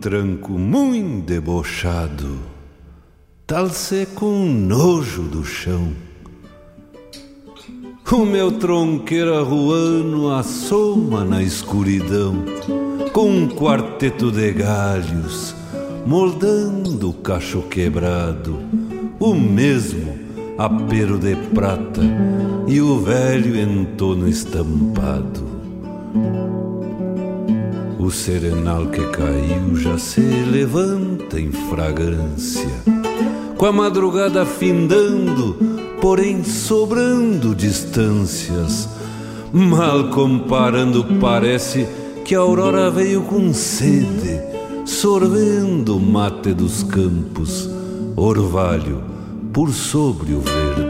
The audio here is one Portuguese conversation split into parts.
Tranco muito debochado, tal se com nojo do chão. O meu tronqueiro arruano assoma na escuridão, com um quarteto de galhos, moldando o cacho quebrado, o mesmo apero de prata e o velho entono estampado. O serenal que caiu já se levanta em fragrância, com a madrugada findando, porém sobrando distâncias. Mal comparando, parece que a aurora veio com sede, sorvendo o mate dos campos, orvalho por sobre o verde.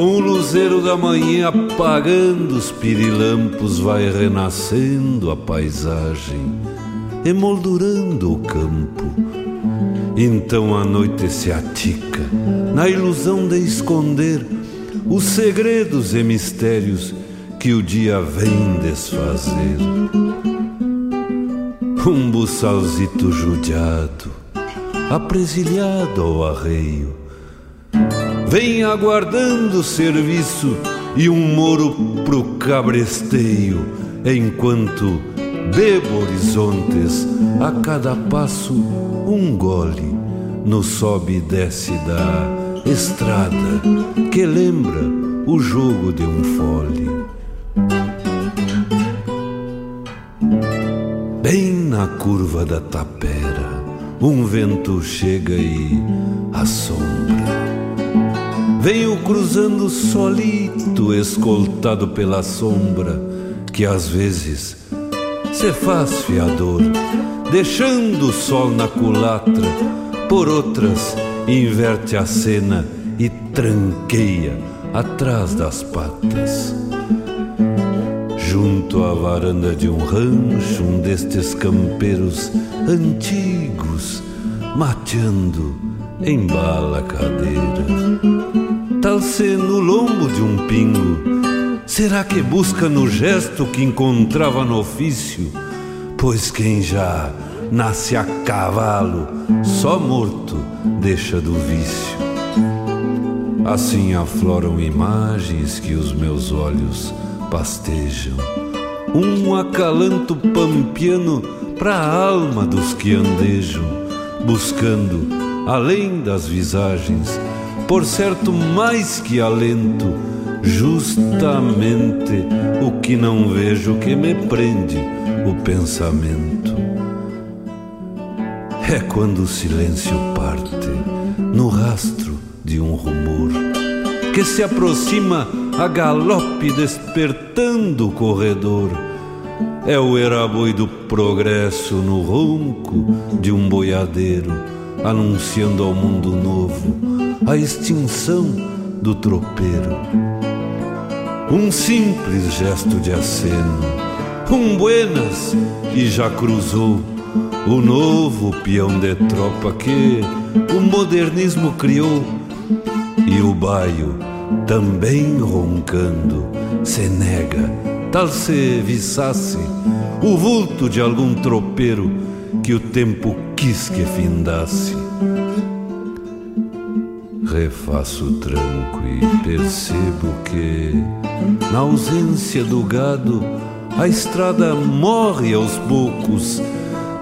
Com o luzeiro da manhã apagando os pirilampos, vai renascendo a paisagem, emoldurando o campo. Então a noite se atica, na ilusão de esconder os segredos e mistérios que o dia vem desfazer. Um buçalzito judiado, apresilhado ao arreio, Vem aguardando serviço e um moro pro cabresteio, enquanto bebo horizontes a cada passo um gole no sobe e desce da estrada que lembra o jogo de um fole. Bem na curva da tapera, um vento chega e assombra. Venho cruzando solito, escoltado pela sombra, que às vezes se faz fiador deixando o sol na culatra, por outras inverte a cena e tranqueia atrás das patas. Junto à varanda de um rancho, um destes campeiros antigos, mateando, embala a cadeira. Tal-se no lombo de um pingo, será que busca no gesto que encontrava no ofício? Pois quem já nasce a cavalo, só morto deixa do vício. Assim afloram imagens que os meus olhos pastejam. Um acalanto pampiano para a alma dos que andejam, buscando, além das visagens, por certo mais que alento, justamente o que não vejo que me prende o pensamento. É quando o silêncio parte no rastro de um rumor que se aproxima a galope despertando o corredor. É o eraboi do progresso no ronco de um boiadeiro, anunciando ao mundo novo a extinção do tropeiro. Um simples gesto de aceno, um buenas e já cruzou o novo peão de tropa que o modernismo criou e o baio também roncando se nega, tal se viçasse o vulto de algum tropeiro que o tempo quis que findasse. Refaço o tranco e percebo que, na ausência do gado, a estrada morre aos poucos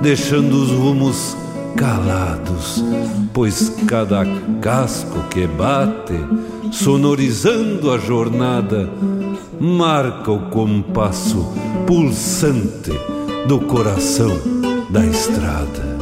deixando os rumos calados, pois cada casco que bate, sonorizando a jornada, marca o compasso pulsante do coração da estrada.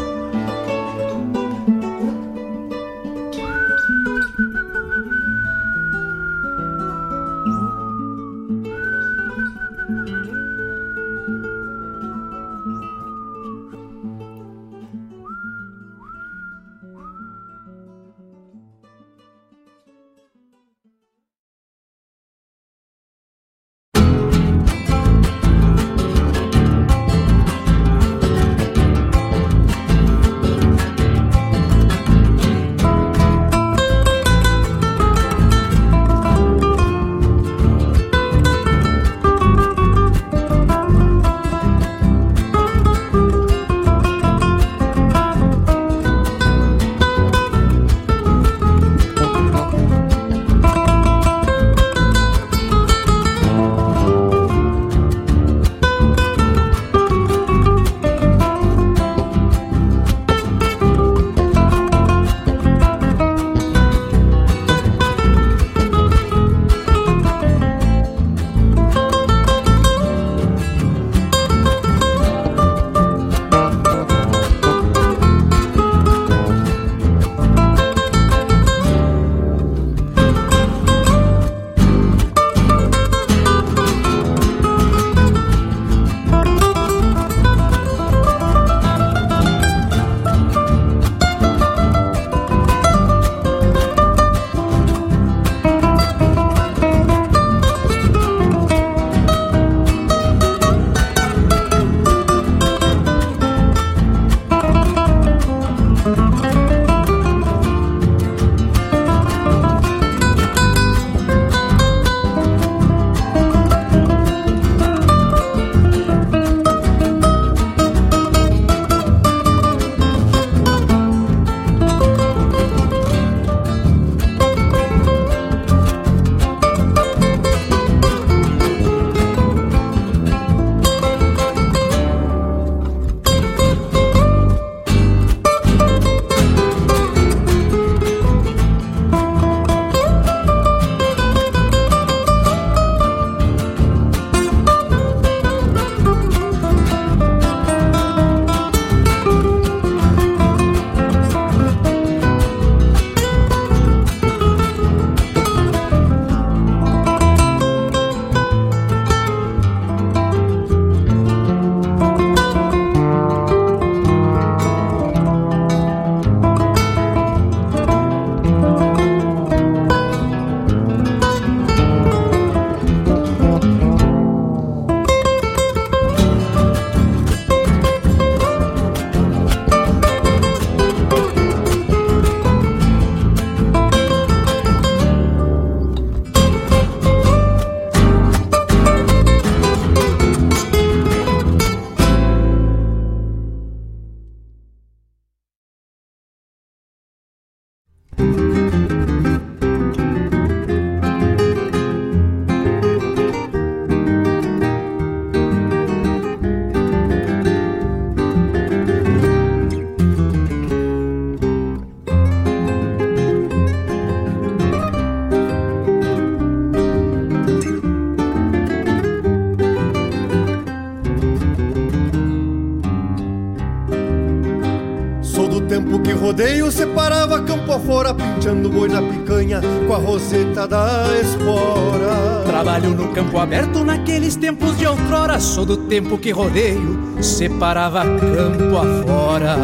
Rodeio separava campo afora, pinchando boi na picanha com a roseta da espora. Trabalho no campo aberto naqueles tempos de outrora, sou do tempo que rodeio separava campo afora.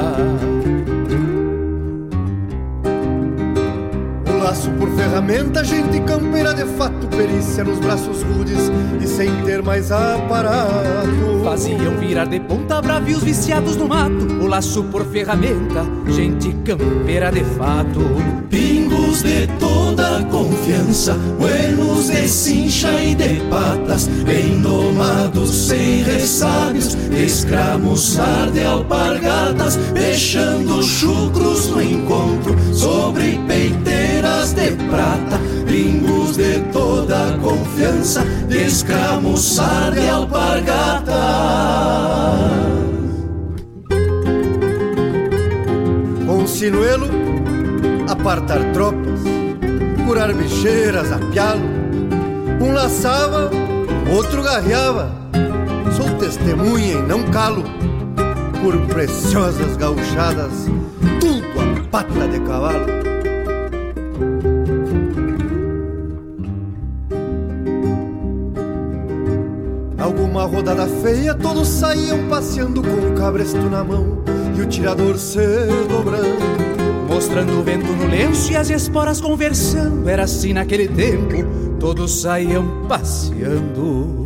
laço por ferramenta, gente campeira de fato, perícia nos braços rudes e sem ter mais aparato. Faziam virar de ponta bravios viciados no mato, o laço por ferramenta, gente campeira de fato. Pingos de toda confiança, buenos de cincha e de patas, bem domados, sem ressábios, escramuçar de alpargatas, deixando chucros no encontro, sobre peiteiras de prata, pingos de toda confiança, descamuçar de alpargata. Com sinuelo, apartar tropas, curar bicheiras a pialo. Um laçava, outro garreava. Sou testemunha e não calo. Por preciosas gauchadas, tudo a pata de cavalo. Alguma rodada feia, todos saíam passeando com o cabresto na mão e o tirador se dobrando. Mostrando o vento no lenço e as esporas conversando. Era assim naquele tempo, todos saíam passeando.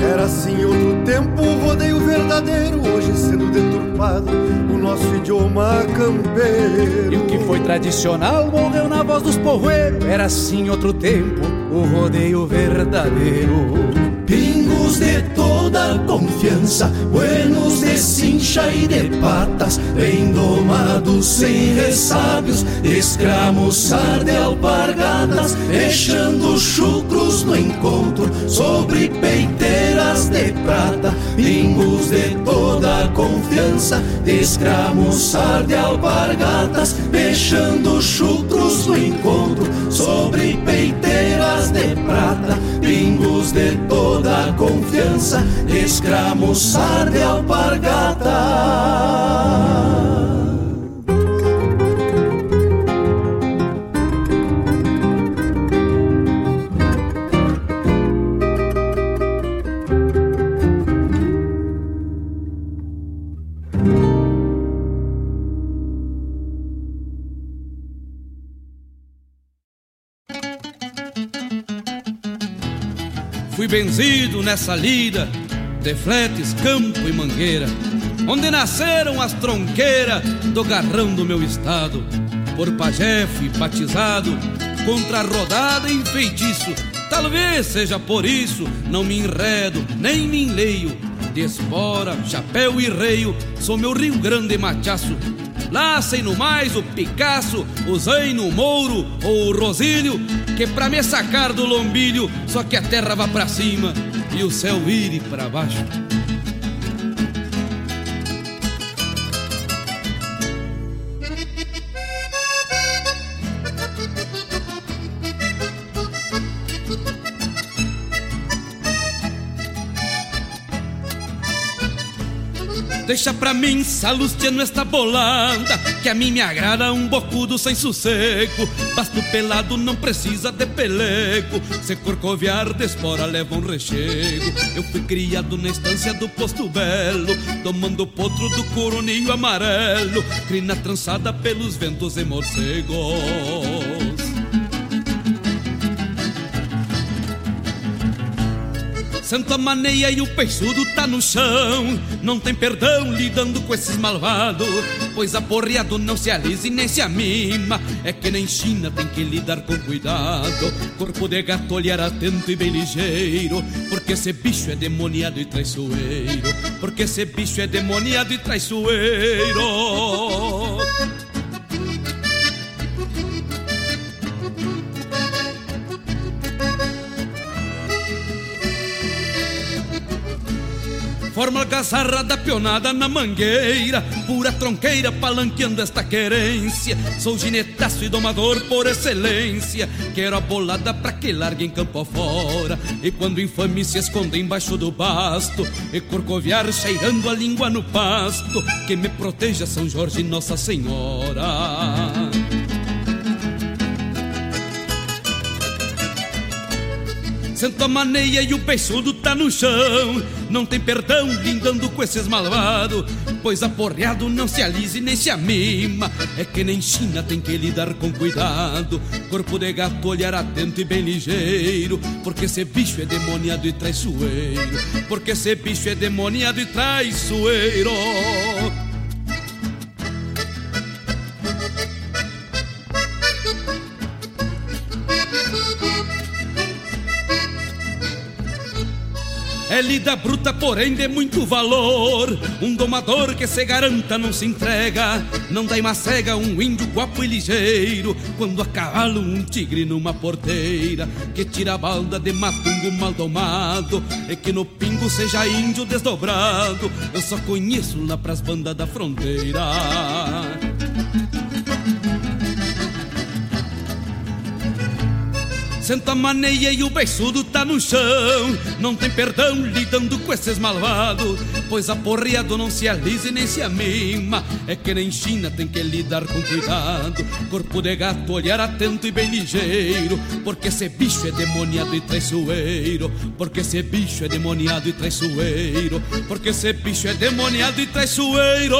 Era assim outro tempo, o rodeio verdadeiro, hoje sendo deturpado, o nosso idioma campeiro. E o que foi tradicional morreu na voz dos porroeiros. Era assim outro tempo, o rodeio verdadeiro. Pingos de toda confiança, buenos de cincha e de patas, bem domados, sem ressábios, escramuçar de alpargatas, deixando chucros no encontro, sobre peiteiras de prata. Pingos de toda confiança, escramuçar de alpargatas, deixando chucros no encontro, sobre peiteiras de prata. Pingos de toda confiança, escramuçar de alpargata. Benzido nessa lida de fletes, campo e mangueira, onde nasceram as tronqueiras do garrão do meu estado. Por pajé fui batizado contra rodada em feitiço. Talvez seja por isso, não me enredo, nem me enleio. De chapéu e reio, sou meu Rio Grande machaço Lacem no mais o Picasso, o Zaino, Mouro ou o Rosílio, que pra me sacar do lombilho, só que a terra vá pra cima e o céu vire pra baixo. Deixa pra mim, Salustiano, esta bolanda Que a mim me agrada um bocudo sem sossego. Basto pelado não precisa de pelego. Se corcoviar de espora leva um rechego. Eu fui criado na estância do Posto Belo Tomando potro do coroninho amarelo. Crina trançada pelos ventos e morcegos Santa Maneia e o peixudo tá no chão. Não tem perdão lidando com esses malvados Pois aporreado não se alisa e nem se amima É que nem China tem que lidar com cuidado. Corpo de gato olhar atento e bem ligeiro. Porque esse bicho é demoniado e traiçoeiro. Porque esse bicho é demoniado e traiçoeiro Forma algazarra da pionada na mangueira Pura tronqueira palanqueando esta querência. Sou ginetaço e domador por excelência. Quero a bolada pra que largue em campo afora. E quando infame se esconde embaixo do basto E corcoviar cheirando a língua no pasto. Que me proteja São Jorge Nossa Senhora Sento a maneia e o peixudo tá no chão. Não tem perdão lindando com esses malvados Pois aporreado não se alise nem se amima. É que nem China tem que lidar com cuidado. Corpo de gato olhar atento e bem ligeiro. Porque esse bicho é demoniado e traiçoeiro. Porque esse bicho é demoniado e traiçoeiro É lida bruta, porém de muito valor. Um domador que se garanta não se entrega. Não dá cega um índio guapo e ligeiro. Quando a cavalo um tigre numa porteira. Que tira a balda de matungo mal domado. E que no pingo seja índio desdobrado. Eu só conheço lá pras bandas da fronteira. Senta maneia e o beiçudo tá no chão. Não tem perdão lidando com esses malvados Pois aporreado não se alise nem se amima É que nem China tem que lidar com cuidado. Corpo de gato, olhar atento e bem ligeiro. Porque esse bicho é demoniado e traiçoeiro. Porque esse bicho é demoniado e traiçoeiro. Porque esse bicho é demoniado e traiçoeiro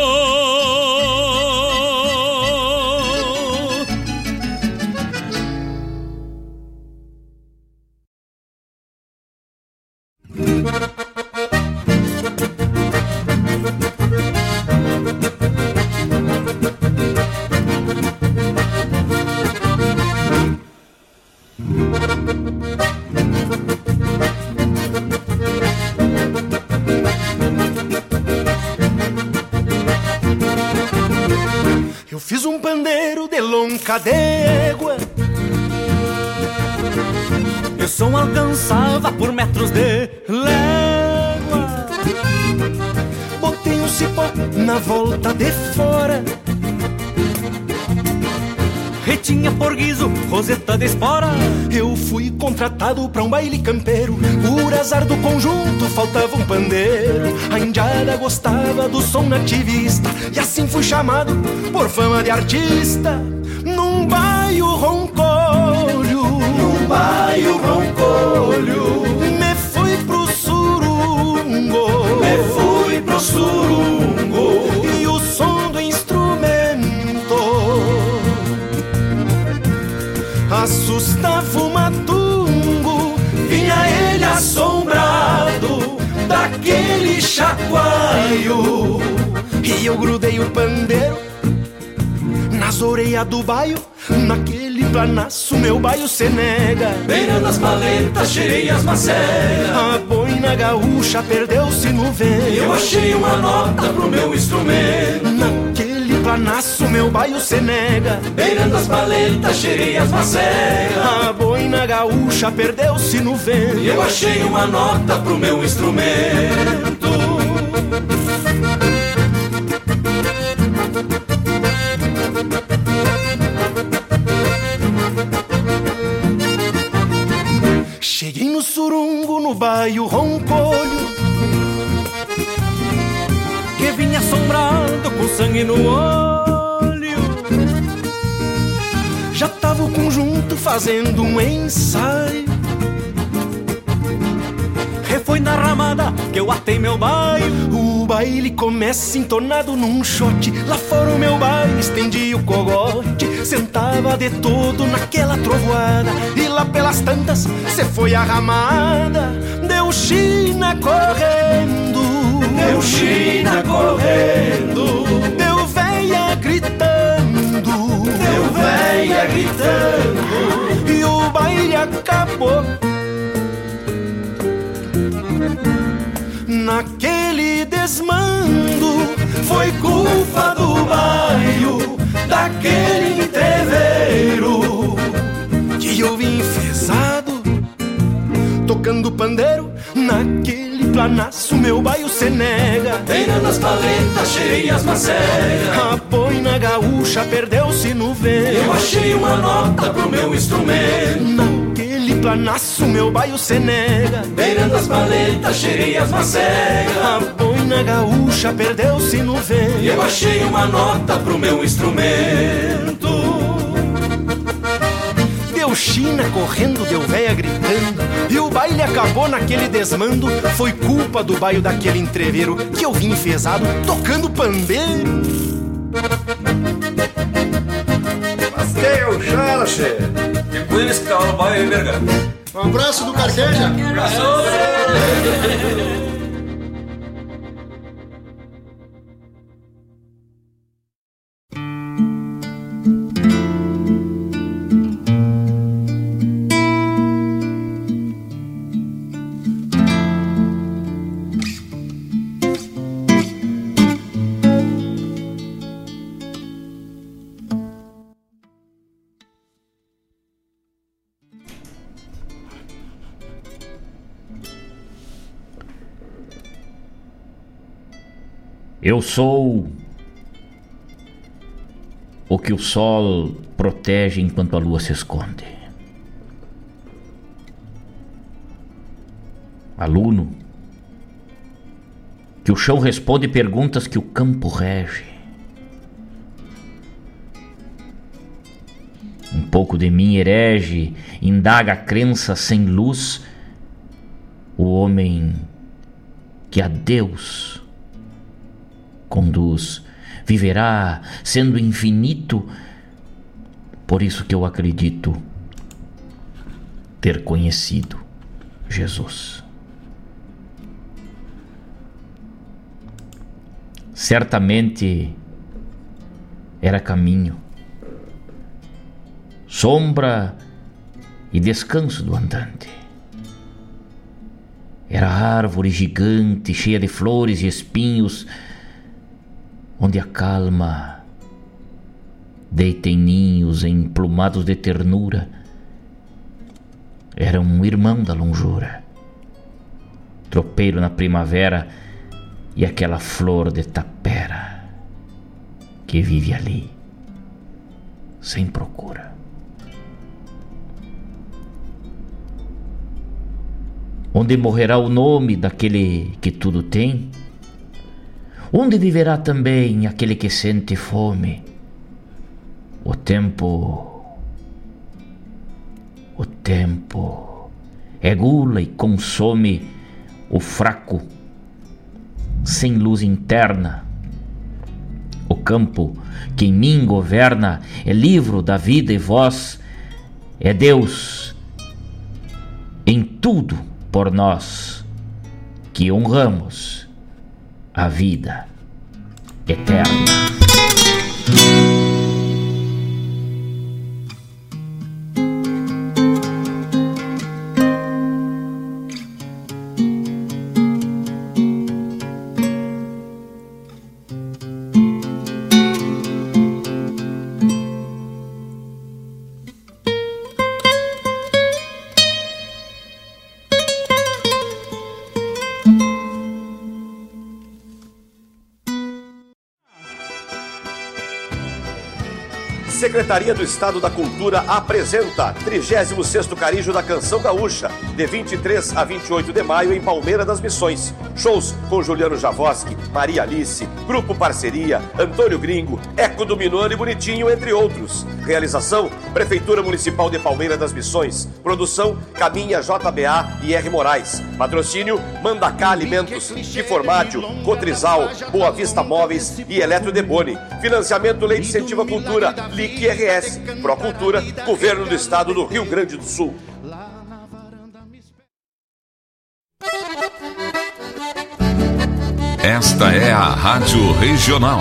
lonca d'égua o som alcançava por metros de légua. Botei um cipó na volta de fora. Retinha por guiso, roseta de espora. Eu fui contratado pra um baile campeiro. Por azar do conjunto faltava um pandeiro. A indiada gostava do som nativista. E assim fui chamado por fama de artista roncolho Num baio roncolho Me fui pro surungo. Me fui pro surungo. E o som do instrumento assustava o matungo, vinha ele assombrado daquele chacoalho. E eu grudei o pandeiro nas orelhas do baio, planaço meu baio se nega. Beirando as paletas, cheirei as macegas. A boina gaúcha perdeu-se no vento. Eu achei uma nota pro meu instrumento. Naquele planaço meu baio se nega. Beirando as paletas, cheirei as macegas. A boina gaúcha perdeu-se no vento. Eu achei uma nota pro meu instrumento. Surungo, no baio roncolho Que vinha assombrado com sangue no olho. Já tava o conjunto fazendo um ensaio foi na ramada que eu atei meu baio O baile começa entornado num shot. Lá fora o meu baile estendi o cogote. Sentava de todo naquela trovoada. E lá pelas tantas cê foi a ramada. Deu China correndo. Deu China correndo. Deu véia gritando. Deu véia gritando. E o baile acabou Naquele desmando Foi culpa do baio daquele entreveiro. Que eu vim enfesado Tocando pandeiro Naquele planaço meu baio se nega. Beirando as paletas, cheias macegas. A boina gaúcha perdeu-se no vento. Eu achei uma nota pro meu instrumento. Naquele planaço meu baio se nega. Beirando as paletas, cheias macegas. A boina gaúcha perdeu-se no vento. Eu achei uma nota pro meu instrumento. Deu China correndo, deu véia gritando E o baile acabou naquele desmando Foi culpa do baio daquele entreveiro Que eu vim enfesado, tocando pandeiro Mas quem é o Chala, che? É com eles que tava no baile, verga Um abraço do Carqueja Abraço! Eu sou o que o sol protege enquanto a lua se esconde. Aluno, que o chão responde perguntas que o campo rege. Um pouco de mim herege, indaga a crença sem luz, o homem que a Deus conduz, viverá sendo infinito. Por isso que eu acredito ter conhecido Jesus. Certamente era caminho, sombra e descanso do andante. Era árvore gigante, cheia de flores e espinhos, onde a calma deita em ninhos emplumados de ternura. Era um irmão da longura, tropeiro na primavera e aquela flor de tapera que vive ali, sem procura. Onde morrerá o nome daquele que tudo tem? Onde viverá também aquele que sente fome? O tempo. O tempo é gula e consome o fraco, sem luz interna. O campo que em mim governa é livro da vida e voz, é Deus em tudo por nós que honramos a vida eterna. Secretaria do Estado da Cultura apresenta 36º Carijo da Canção Gaúcha, de 23 a 28 de maio em Palmeira das Missões. Shows com Juliano Javoski, Maria Alice, Grupo Parceria, Antônio Gringo, Eco do Minuano e Bonitinho, entre outros. Realização: Prefeitura Municipal de Palmeira das Missões. Produção: Caminha JBA e R. Moraes. Patrocínio: Mandacá Alimentos, Tiformádio, Cotrizal, Boa Vista Móveis e Eletro Deboni. Financiamento Lei de Incentivo à Cultura, LIC RS, Procultura, Governo do Estado do Rio Grande do Sul. Esta é a Rádio Regional.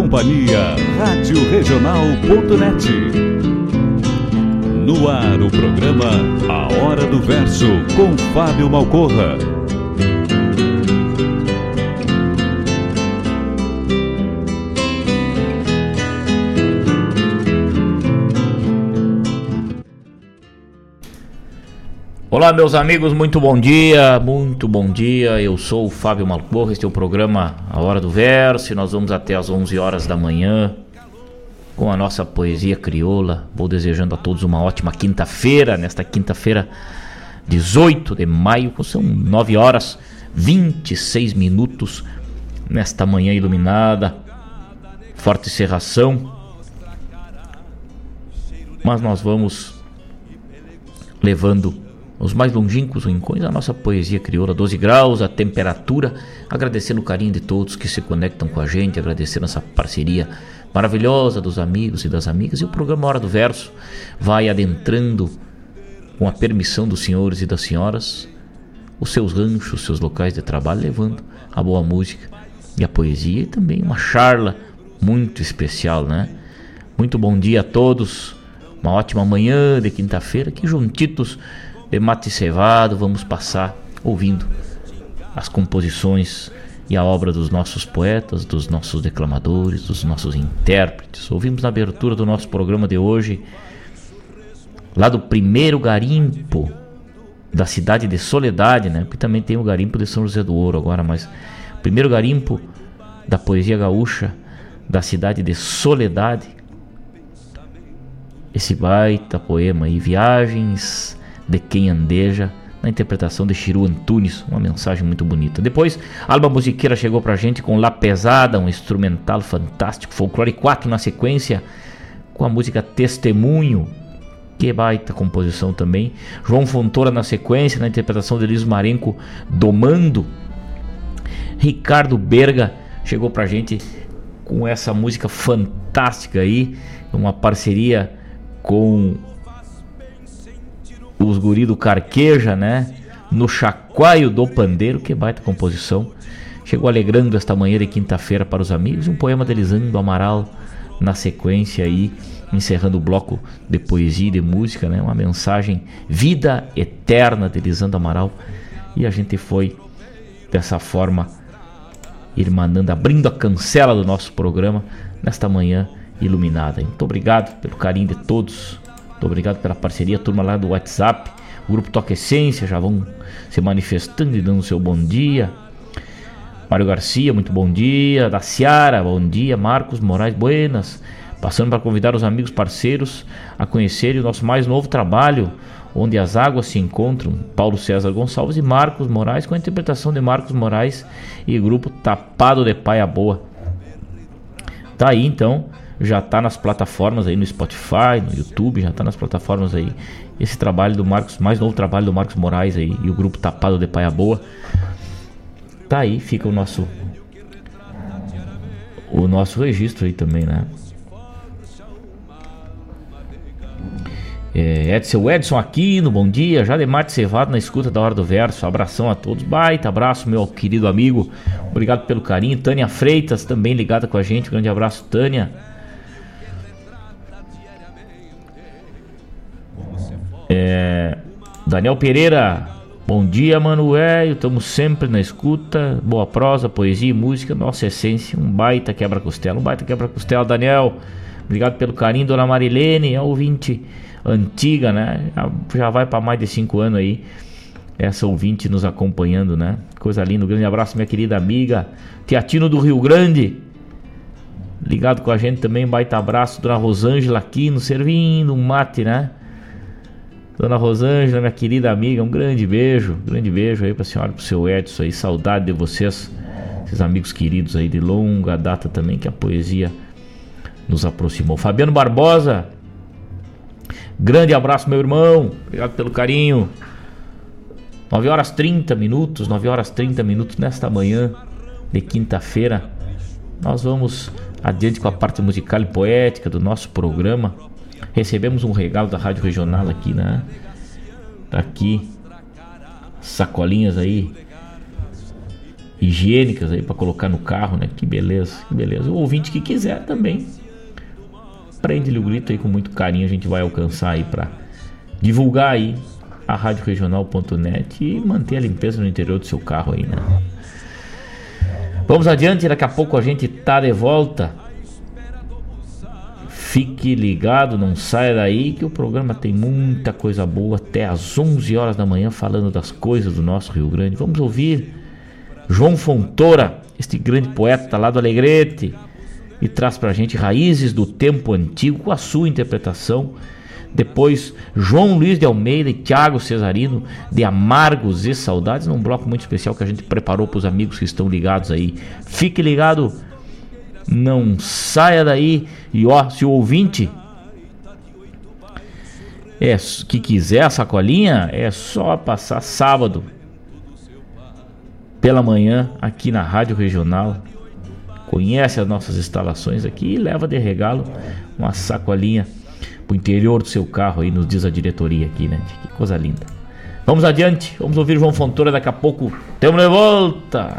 Companhia, Rádio Regional.net. No ar o programa A Hora do Verso com Fábio Malcorra. Olá, meus amigos, muito bom dia, muito bom dia. Eu sou o Fábio Malcorra, este é o programa A Hora do Verso e nós vamos até às 11 horas da manhã com a nossa poesia crioula. Vou desejando a todos uma ótima quinta-feira, nesta quinta-feira, 18 de maio, são 9 horas 26 minutos, nesta manhã iluminada, forte serração. Mas nós vamos levando os mais longínquos rincões da nossa poesia crioula, 12 graus, a temperatura, agradecendo o carinho de todos que se conectam com a gente, agradecendo essa parceria maravilhosa dos amigos e das amigas. E o programa Hora do Verso vai adentrando, com a permissão dos senhores e das senhoras, os seus ranchos, os seus locais de trabalho, levando a boa música e a poesia e também uma charla muito especial, né? Muito bom dia a todos, uma ótima manhã de quinta-feira, aqui juntitos de mate cevado, vamos passar ouvindo as composições e a obra dos nossos poetas, dos nossos declamadores, dos nossos intérpretes. Ouvimos na abertura do nosso programa de hoje, lá do primeiro garimpo da cidade de Soledade, né? Porque também tem o garimpo de São José do Ouro agora, mas o primeiro garimpo da poesia gaúcha da cidade de Soledade. Esse baita poema aí, Viagens de quem andeja, na interpretação de Chiru Antunes, uma mensagem muito bonita. Depois, Alba Musiqueira chegou pra gente com La Pesada, um instrumental fantástico, Folclore 4 na sequência, com a música Testemunho, que baita composição também. João Fontoura na sequência, na interpretação de Elis Marenco, Domando. Ricardo Berga chegou pra gente com essa música fantástica aí, uma parceria com os guri do Carqueja, né? No Chacoalho do Pandeiro, que baita composição. Chegou alegrando esta manhã de quinta-feira para os amigos. Um poema de Lisandro Amaral na sequência aí, encerrando o bloco de poesia e de música, né? Uma mensagem vida eterna de Lisandro Amaral. E a gente foi dessa forma irmanando, abrindo a cancela do nosso programa nesta manhã iluminada. Muito obrigado pelo carinho de todos muito obrigado pela parceria, turma lá do WhatsApp. O grupo Toque Essência já vão se manifestando e dando seu bom dia. Mário Garcia, muito bom dia. Da Ciara, bom dia. Marcos Moraes, buenas. Passando para convidar os amigos parceiros a conhecerem o nosso mais novo trabalho, onde as águas se encontram. Paulo César Gonçalves e Marcos Moraes, com a interpretação de Marcos Moraes e grupo Tapado de Paia Boa. Tá aí então já está nas plataformas aí no Spotify, no YouTube, já está nas plataformas aí. Esse trabalho do Marcos, mais novo trabalho do Marcos Moraes aí e o grupo Tapado de Paia Boa. Tá aí, fica o nosso o nosso registro aí também, né? É, Edson Edson aqui no Bom Dia, já de Cevado na escuta da Hora do Verso. Abração a todos, baita abraço, meu querido amigo. Obrigado pelo carinho. Tânia Freitas também ligada com a gente. Grande abraço, Tânia. É, Daniel Pereira, bom dia, Manuel. Estamos sempre na escuta. Boa prosa, poesia e música, nossa essência. Um baita quebra-costela, um baita quebra-costela, Daniel. Obrigado pelo carinho, dona Marilene, é ouvinte antiga, né? Já vai para mais de cinco anos aí. Essa ouvinte nos acompanhando, né? Coisa linda. Um grande abraço, minha querida amiga Tiatino do Rio Grande. Ligado com a gente também, baita abraço. Dona Rosângela aqui nos servindo um mate, né? Dona Rosângela, minha querida amiga, um grande beijo, grande beijo aí pra senhora, pro seu Edson aí, saudade de vocês, esses amigos queridos aí de longa data também que a poesia nos aproximou. Fabiano Barbosa, Grande abraço, meu irmão. Obrigado pelo carinho. 9 horas 30 minutos, 9 horas 30 minutos nesta manhã de quinta-feira. Nós vamos adiante com a parte musical e poética do nosso programa. Recebemos um regalo da Rádio Regional aqui, né? Tá aqui. Sacolinhas aí higiênicas aí para colocar no carro, né? Que beleza, que beleza. O ouvinte que quiser também prende-lhe o grito aí com muito carinho, a gente vai alcançar aí para divulgar aí a radioregional.net e manter a limpeza no interior do seu carro aí, né? Vamos adiante, daqui a pouco a gente tá de volta. Fique ligado, não saia daí que o programa tem muita coisa boa até às 11 horas da manhã falando das coisas do nosso Rio Grande. Vamos ouvir João Fontoura, este grande poeta lá do Alegrete, e traz pra gente raízes do tempo antigo com a sua interpretação. Depois, João Luiz de Almeida e Tiago Cesarino de Amargos e Saudades, num bloco muito especial que a gente preparou para os amigos que estão ligados aí. Fique ligado, não saia daí. E ó, se o ouvinte é que quiser a sacolinha, é só passar sábado pela manhã aqui na Rádio Regional. Conhece as nossas instalações aqui e leva de regalo uma sacolinha pro interior do seu carro aí, nos diz a diretoria aqui, né? Que coisa linda. Vamos adiante, vamos ouvir João Fontoura daqui a pouco. Temos de volta!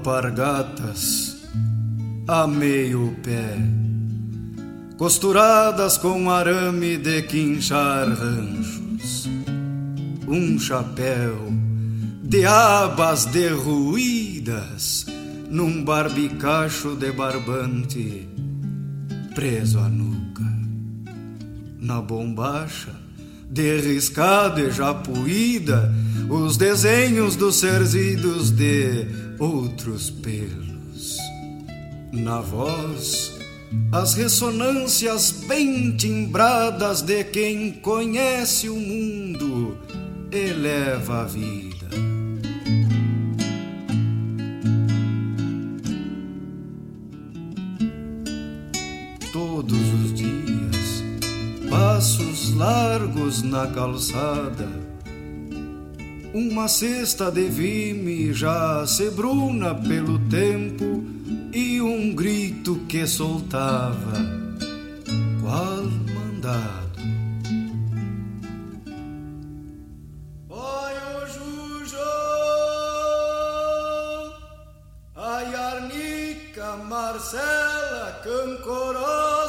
Alpargatas a meio pé, costuradas com arame de quinchar ranchos, um chapéu de abas derruídas num barbicacho de barbante preso à nuca, na bombacha de riscado e japuída os desenhos dos serzidos de outros pelos. Na voz, as ressonâncias bem timbradas de quem conhece o mundo eleva a vida. Todos os dias, passos largos na calçada uma cesta de vime já se bruna pelo tempo e um grito que soltava, qual mandado. Marcela Cancorosa.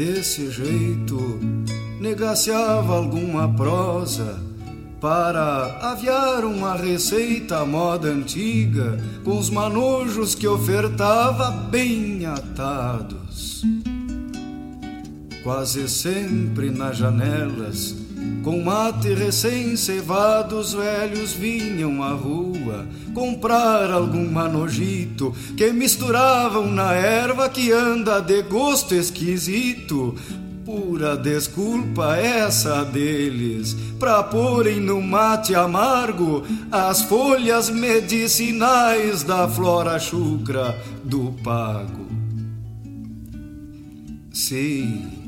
Desse jeito negaciava alguma prosa para aviar uma receita à moda antiga com os manojos que ofertava bem atados. Quase sempre nas janelas, com mate recém-cevado, os velhos vinham à rua comprar algum manojito que misturavam na erva que anda de gosto esquisito Pura desculpa essa deles, pra porem no mate amargo as folhas medicinais da flora chucra do pago. Sim,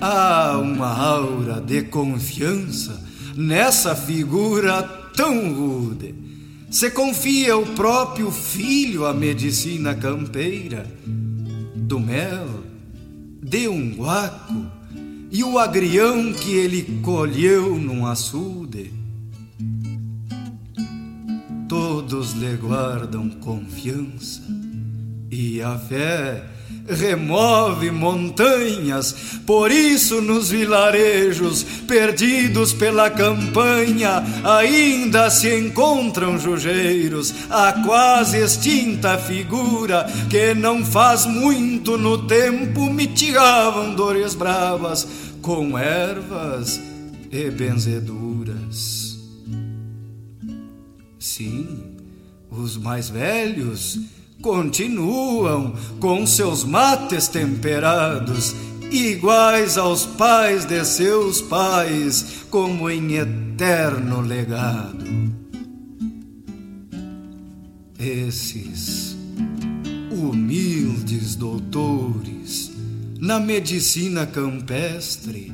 há uma aura de confiança nessa figura tão rude. Se confia o próprio filho à medicina campeira do mel de um guaco e o agrião que ele colheu num açude. Todos lhe guardam confiança e a fé remove montanhas, por isso nos vilarejos perdidos pela campanha ainda se encontram jujeiros, a quase extinta figura que não faz muito no tempo mitigavam dores bravas com ervas e benzeduras. Sim, Os mais velhos continuam com seus mates temperados, iguais aos pais de seus pais, como em eterno legado. Esses humildes doutores na medicina campestre,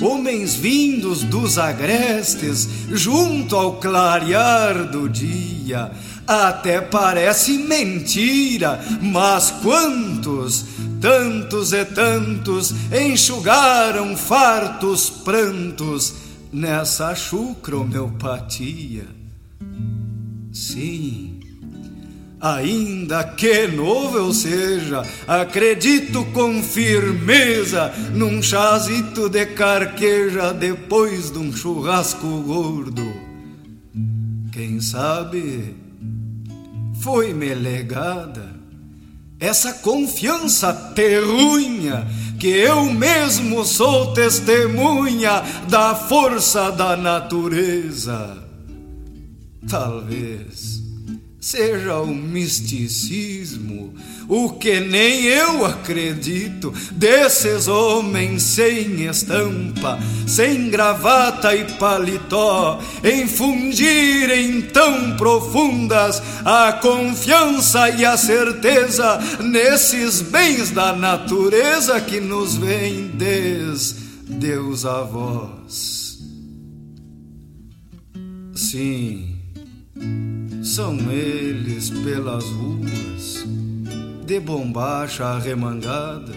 homens vindos dos agrestes junto ao clarear do dia, até parece mentira, mas quantos, tantos e tantos enxugaram fartos prantos nessa chucromeopatia? Sim Ainda que novo eu seja, acredito com firmeza num chazito de carqueja depois de um churrasco gordo. Quem sabe foi-me legada essa confiança terrunha que eu mesmo sou testemunha da força da natureza. Talvez seja o misticismo, o que nem eu acredito desses homens sem estampa, sem gravata e paletó, infundirem tão profundas a confiança e a certeza nesses bens da natureza que nos vem des Deus avós. Sim são eles pelas ruas, de bombacha arremangada,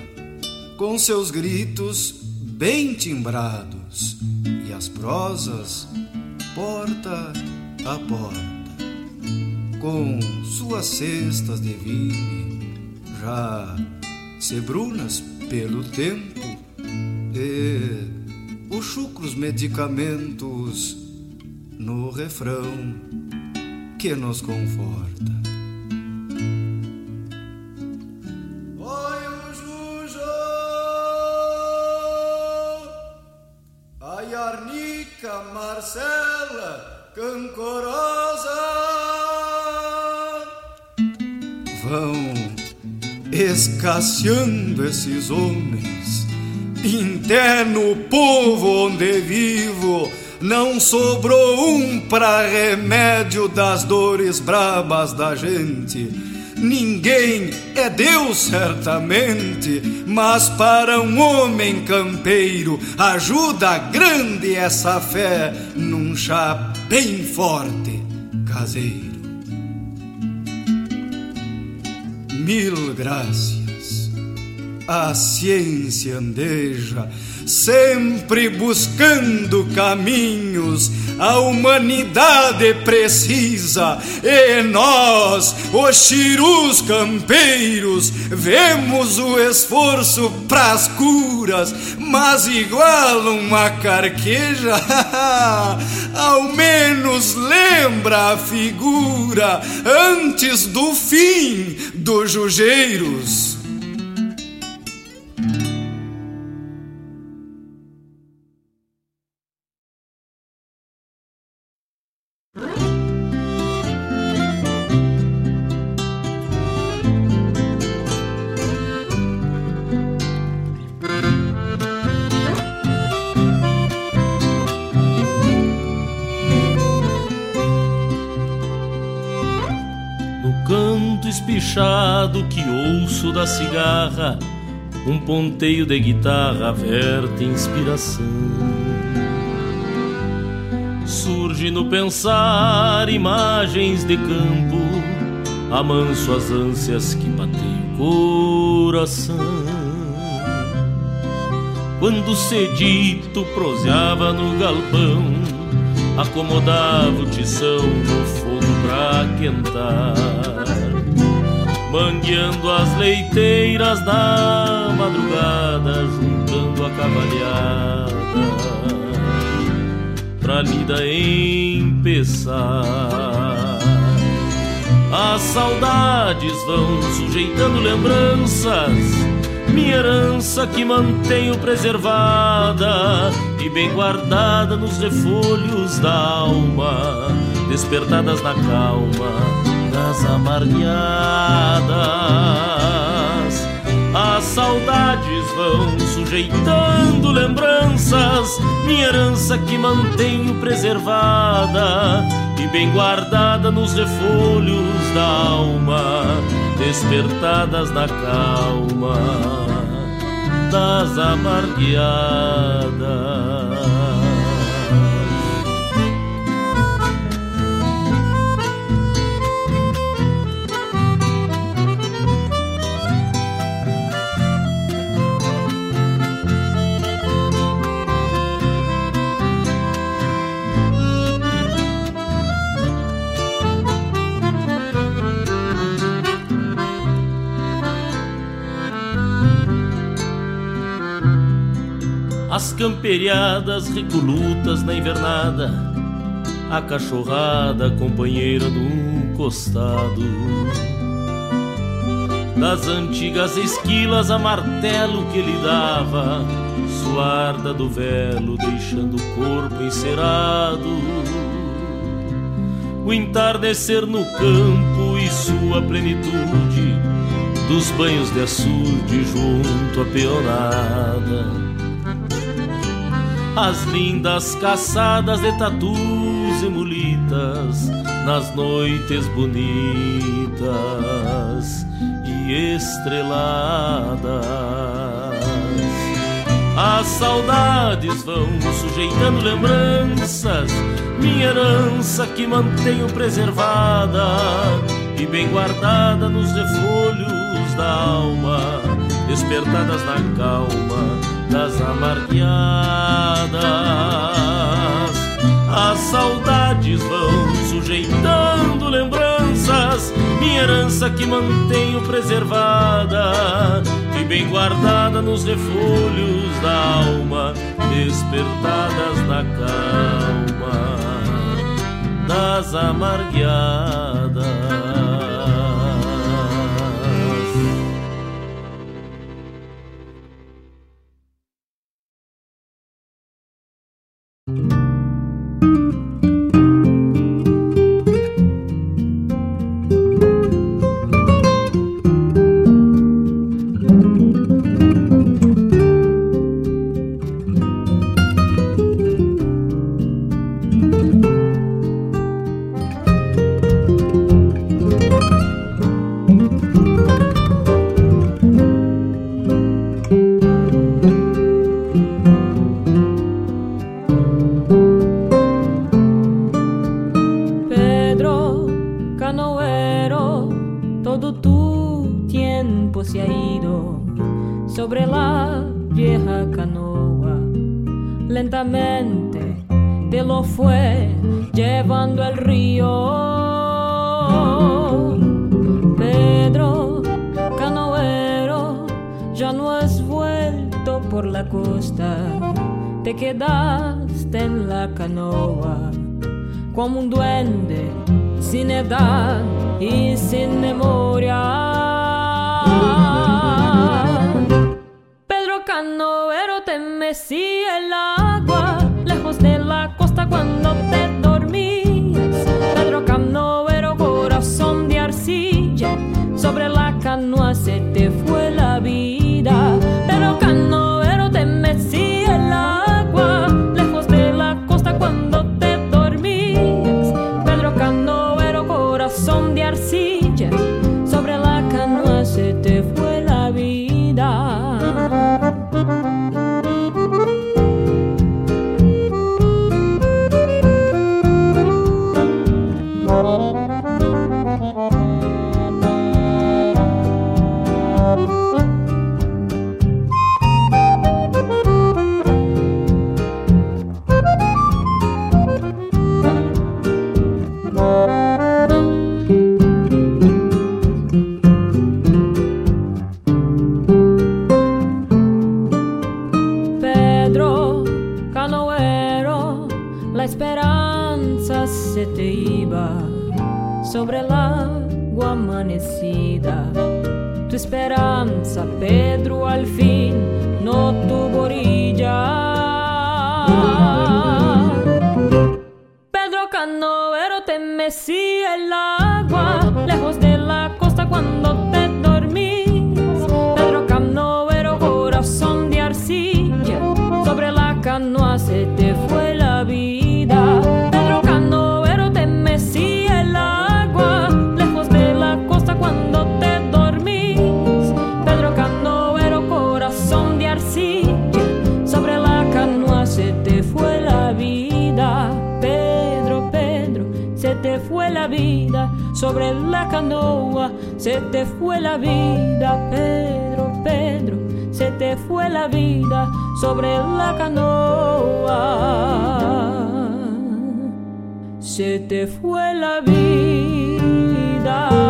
com seus gritos bem timbrados e as prosas porta a porta, com suas cestas de vinho já sebrunas pelo tempo e os chucros medicamentos no refrão que nos conforta. Marcela Cancorosa vão escasseando esses homens, interno povo onde vivo não sobrou um pra remédio das dores brabas da gente. Ninguém é Deus, certamente, mas para um homem campeiro ajuda grande essa fé num chá bem forte, caseiro. Mil graças, a ciência andeja sempre buscando caminhos. A humanidade precisa e nós, os chirus campeiros, vemos o esforço pras curas, mas igual uma carqueja, ao menos lembra a figura antes do fim dos jujeiros. Espichado que ouço da cigarra, um ponteio de guitarra verte inspiração. Surge no pensar imagens de campo, amanso as ânsias que batem o coração. Quando cedito proseava no galpão, acomodava o tição no fogo pra quentar mangueando as leiteiras da madrugada, juntando a cavalhada pra lida empeçar. As saudades vão sujeitando lembranças, minha herança que mantenho preservada e bem guardada nos refolhos da alma, despertadas na calma das amargueadas. As saudades vão sujeitando lembranças, minha herança que mantenho preservada e bem guardada nos refolhos da alma, despertadas na calma das amargueadas. As camperiadas recolutas na invernada, a cachorrada companheira do costado. Das antigas esquilas a martelo que lhe dava, suarda do velo deixando o corpo encerado. O entardecer no campo e sua plenitude, dos banhos de açude junto à peonada as lindas caçadas de tatus e mulitas nas noites bonitas e estreladas. As saudades vão sujeitando lembranças, minha herança que mantenho preservada e bem guardada nos refolhos da alma, despertadas na calma das amargueadas. As saudades vão sujeitando lembranças, minha herança que mantenho preservada e bem guardada nos refolhos da alma, despertadas na calma das amargueadas. Se fue la vida sobre la canoa, se te fue la vida.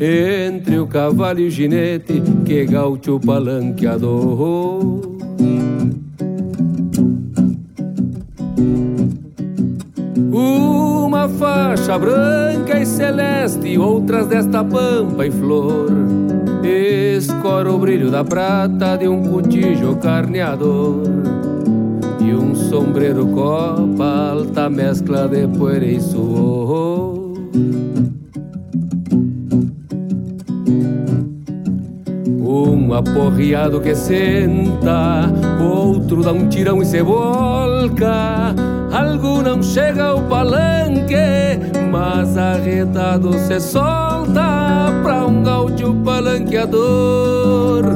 Entre o cavalo e o ginete, que gaúcho palanqueador. Uma faixa branca e celeste, outras desta pampa e flor. Escora o brilho da prata de um cutijo carneador. E um sombreiro copa, alta mescla de poeira e suor Um aporreado que senta, outro dá um tirão e se volca Algo não chega ao palanque, mas arretado se solta pra um gaúcho palanqueador.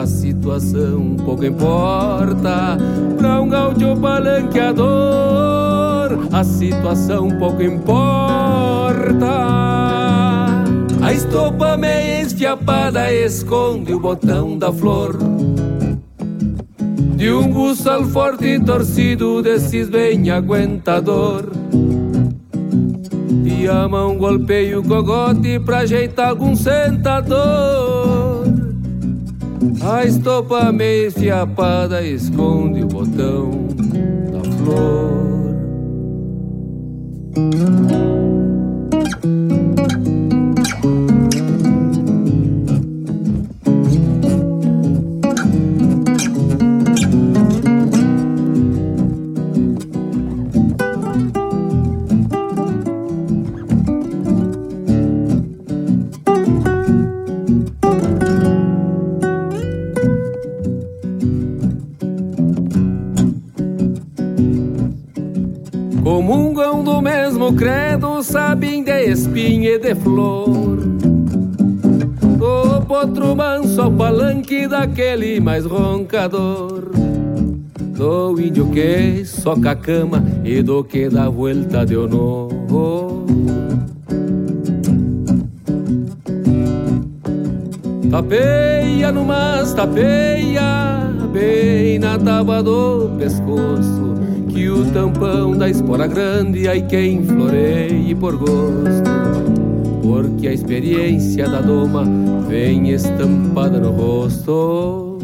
A situação pouco importa pra um gaúcho palanqueador. A situação pouco importa. Estopa meia esfiapada esconde o botão da flor de um buçal forte e torcido desses bem aguentador. E a mão golpeia o cogote pra ajeitar algum sentador. A estopa meio fiapada esconde o botão da flor. Credo, sabem de espinha e de flor. O potro manso ao palanque daquele mais roncador. Do índio que soca a cama e do que dá vuelta de honor. Tapeia no mas tapeia, bem na tábua do pescoço que o tampão da espora grande ai quem floreie por gosto. Porque a experiência da doma vem estampada no rosto.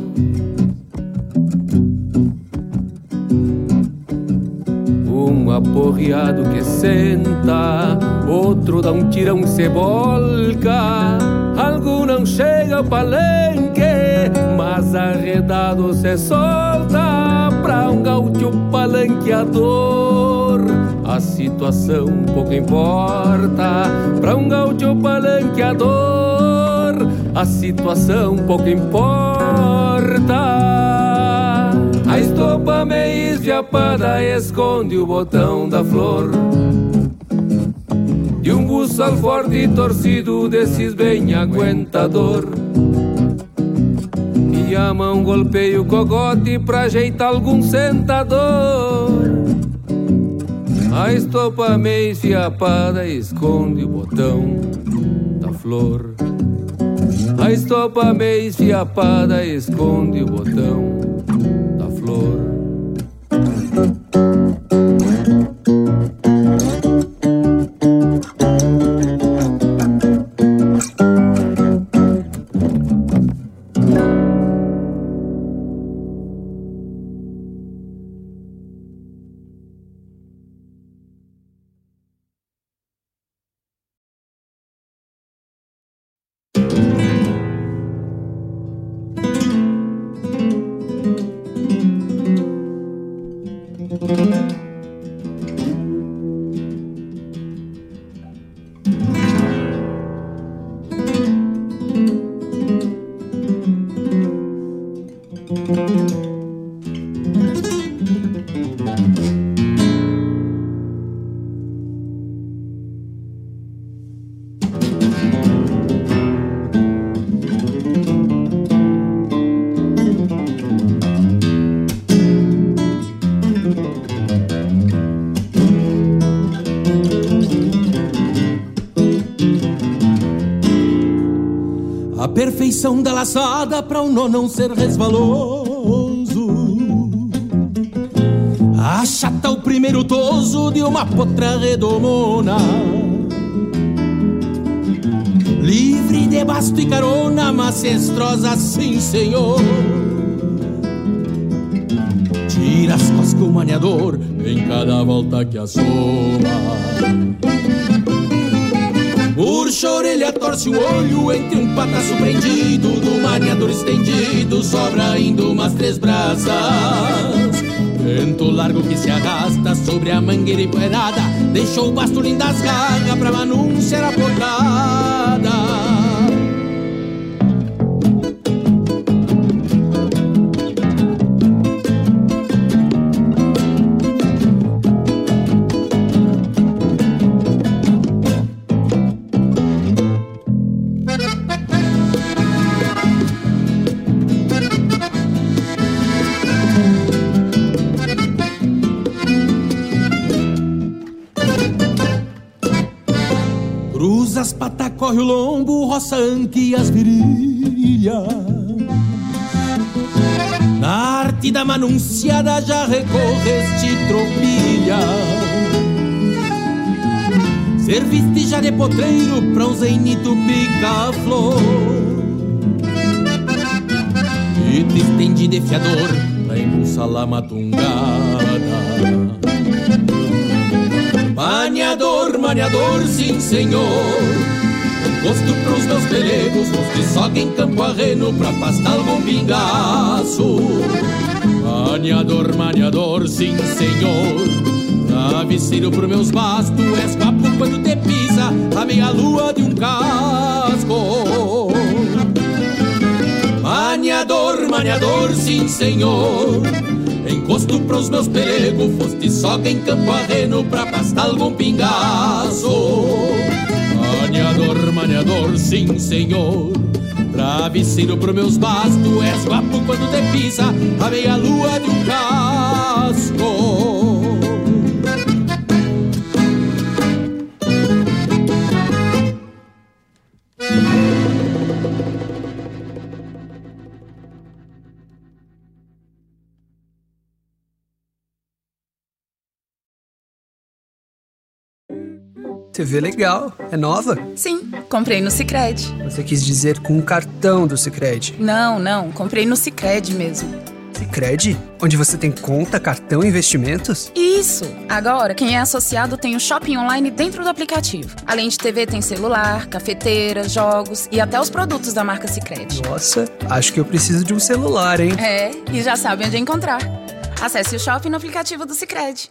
Um aporreado que senta outro dá um tirão e se volca algo não chega ao palenque mas arredado se solta pra um gaúcho palanqueador. A situação pouco importa pra um gaúcho palanqueador. A situação pouco importa. A estopa meio esfiapada esconde o botão da flor. De um buçal forte e torcido desses bem aguentador. E a mão golpeia o cogote pra ajeitar algum sentador. A estopa meio esfiapada esconde o botão da flor. A estopa meio esfiapada esconde o botão A perfeição da laçada para um nó não ser resvaloso. Achata o primeiro toso de uma potra redomona. Livre de basto e carona, macestrosa, sim senhor. Tira as costas o maniador em cada volta que assoma. Murcha orelha, torce o olho entre um pataço prendido Do maniador estendido, sobra ainda umas três brasas Vento largo que se arrasta sobre a mangueira empoeirada Deixou o basto lindas garras pra anunciar a portada roça anque as virilhas. Na arte da manunciada já recorreste tropilha. Serviste já de potreiro pra um zeinito pica-flor. E te estendi de fiador pra impulsar lá matungada. Maniador, maniador, sim senhor Gosto pros meus pelegos, nos de soga em campo arreno Pra pastar algum pingaço. Maniador, maniador, sim senhor. Travesseiro pro meus bastos És papo quando te pisa A meia lua de um casco. Maniador, maniador, sim senhor. Encosto pros meus pelegos, foste soga em campo arreno pra pastar algum pingaço. Maniador, maniador, sim senhor. Travesseiro pro meus bastos, és guapo quando te pisa a meia lua de um casco. TV legal, é nova? Sim, comprei no Sicredi. Você quis dizer com um cartão do Sicredi? Não, não, comprei no Sicredi mesmo. Sicredi? Onde você tem conta, cartão e investimentos? Isso! Agora, quem é associado tem o shopping online dentro do aplicativo. Além de TV, tem celular, cafeteira, jogos e até os produtos da marca Sicredi. Nossa, acho que eu preciso de um celular, hein? É, e já sabe onde encontrar. Acesse o shopping no aplicativo do Sicredi.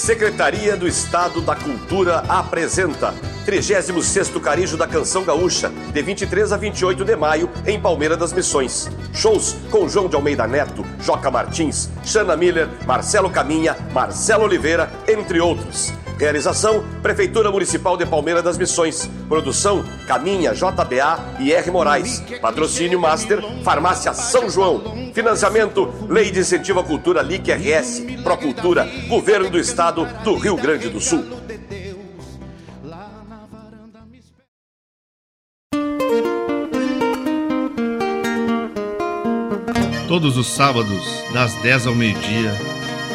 Secretaria do Estado da Cultura apresenta 36º Carijo da Canção Gaúcha, de 23 a 28 de maio, em Palmeira das Missões. Shows com João de Almeida Neto, Joca Martins, Xana Miller, Marcelo Caminha, Marcelo Oliveira, entre outros. Realização: Prefeitura Municipal de Palmeira das Missões. Produção: Caminha, JBA e R. Moraes. Patrocínio Master, Farmácia São João. Financiamento: Lei de Incentivo à Cultura LIC RS. Procultura, Governo do Estado do Rio Grande do Sul. Todos os sábados, das 10 ao meio-dia,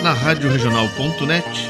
na Rádio Regional.net,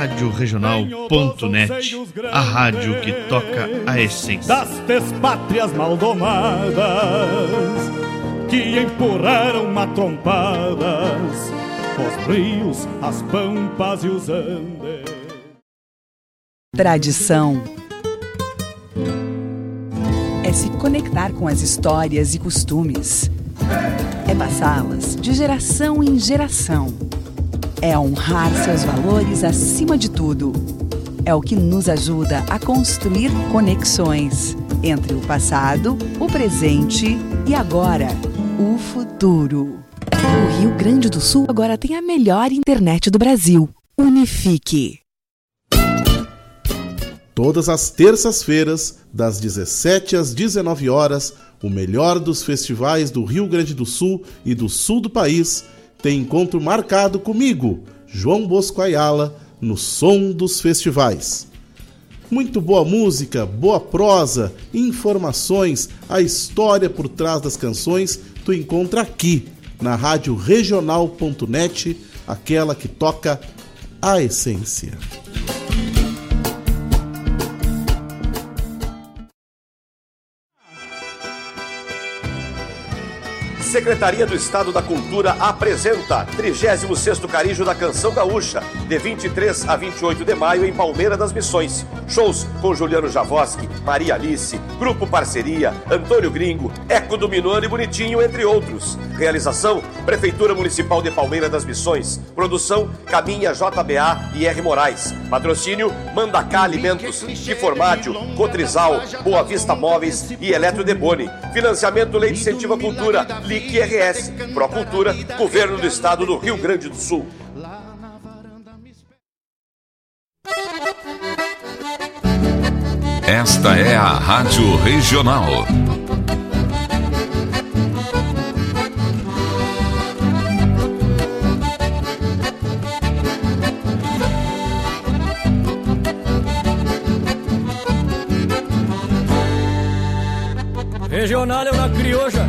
Rádio Regional.net, a rádio que toca a essência. Das pátrias maldomadas que empurraram matrompadas os rios, as pampas e os andes. Tradição é se conectar com as histórias e costumes, é passá-las de geração em geração é honrar seus valores acima de tudo. É o que nos ajuda a construir conexões entre o passado, o presente e agora, o futuro. O Rio Grande do Sul agora tem a melhor internet do Brasil. Unifique. Todas as terças-feiras, das 17 às 19 horas, o melhor dos festivais do Rio Grande do Sul e do sul do país tem encontro marcado comigo, João Bosco Ayala, no Som dos Festivais. Muito boa música, boa prosa, informações, a história por trás das canções, tu encontra aqui na rádio regional.net, aquela que toca a essência. Secretaria do Estado da Cultura apresenta 36º Carijo da Canção Gaúcha, de 23 a 28 de maio em Palmeira das Missões. Shows com Juliano Javoski, Maria Alice, Grupo Parceria, Antônio Gringo, Eco do Minuano e Bonitinho, entre outros. Realização: Prefeitura Municipal de Palmeira das Missões. Produção: Caminha JBA e R. Moraes. Patrocínio: Mandacá Alimentos, Tiformátil, Cotrizal, Boa Vista Móveis e Eletro Deboni. Financiamento Lei de Incentivo à Cultura, LIC RS. Procultura, Governo do Estado do Rio Grande do Sul. Esta é a Rádio Regional. Regional é uma crioja,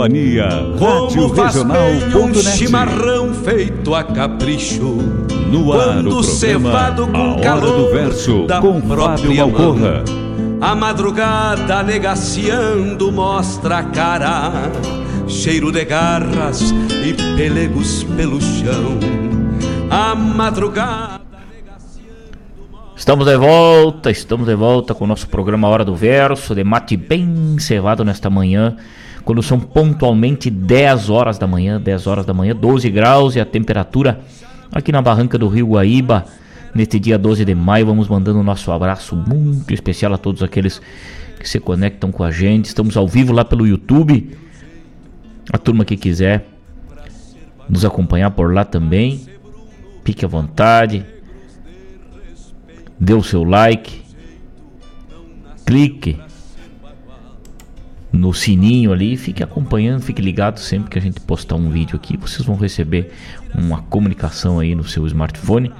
Companhia Rádio Regional.net. Um chimarrão feito a capricho. No ar o cevado com a calor do verso da com Fábio Malcorra. A madrugada negaciando mostra a cara, cheiro de garras e pelegos pelo chão. A madrugada Estamos de volta, estamos de volta com o nosso programa Hora do Verso, de mate bem cevado nesta manhã, quando são pontualmente 10 horas da manhã, 10 horas da manhã, 12 graus e a temperatura aqui na barranca do Rio Guaíba, neste dia 12 de maio. Vamos mandando o nosso abraço muito especial a todos aqueles que se conectam com a gente. Estamos ao vivo lá pelo YouTube. A turma que quiser nos acompanhar por lá também, fique à vontade dê o seu like, clique no sininho ali, fique acompanhando, fique ligado sempre que a gente postar um vídeo aqui, vocês vão receber uma comunicação aí no seu smartphone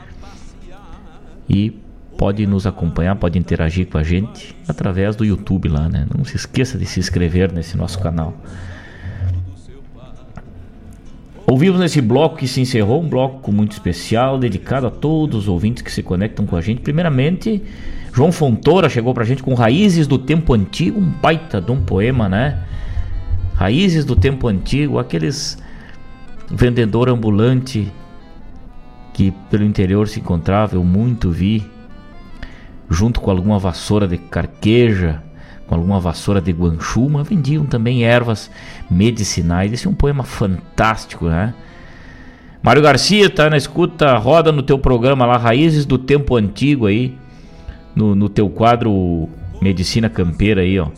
e pode nos acompanhar, pode interagir com a gente através do YouTube lá, né? Não se esqueça de se inscrever nesse nosso canal. Ouvimos nesse bloco que se encerrou, um bloco muito especial, dedicado a todos os ouvintes que se conectam com a gente. Primeiramente, João Fontoura chegou pra gente com Raízes do Tempo Antigo, um baita de um poema, né? Raízes do Tempo Antigo, aqueles vendedor ambulante que pelo interior se encontrava, eu muito vi, junto com alguma vassoura de carqueja, com alguma vassoura de guanchuma, vendiam também ervas medicinais. Esse é um poema fantástico, né? Mário Garcia tá na escuta, roda no teu programa lá, Raízes do Tempo Antigo aí, no, no teu quadro Medicina Campeira aí, ó.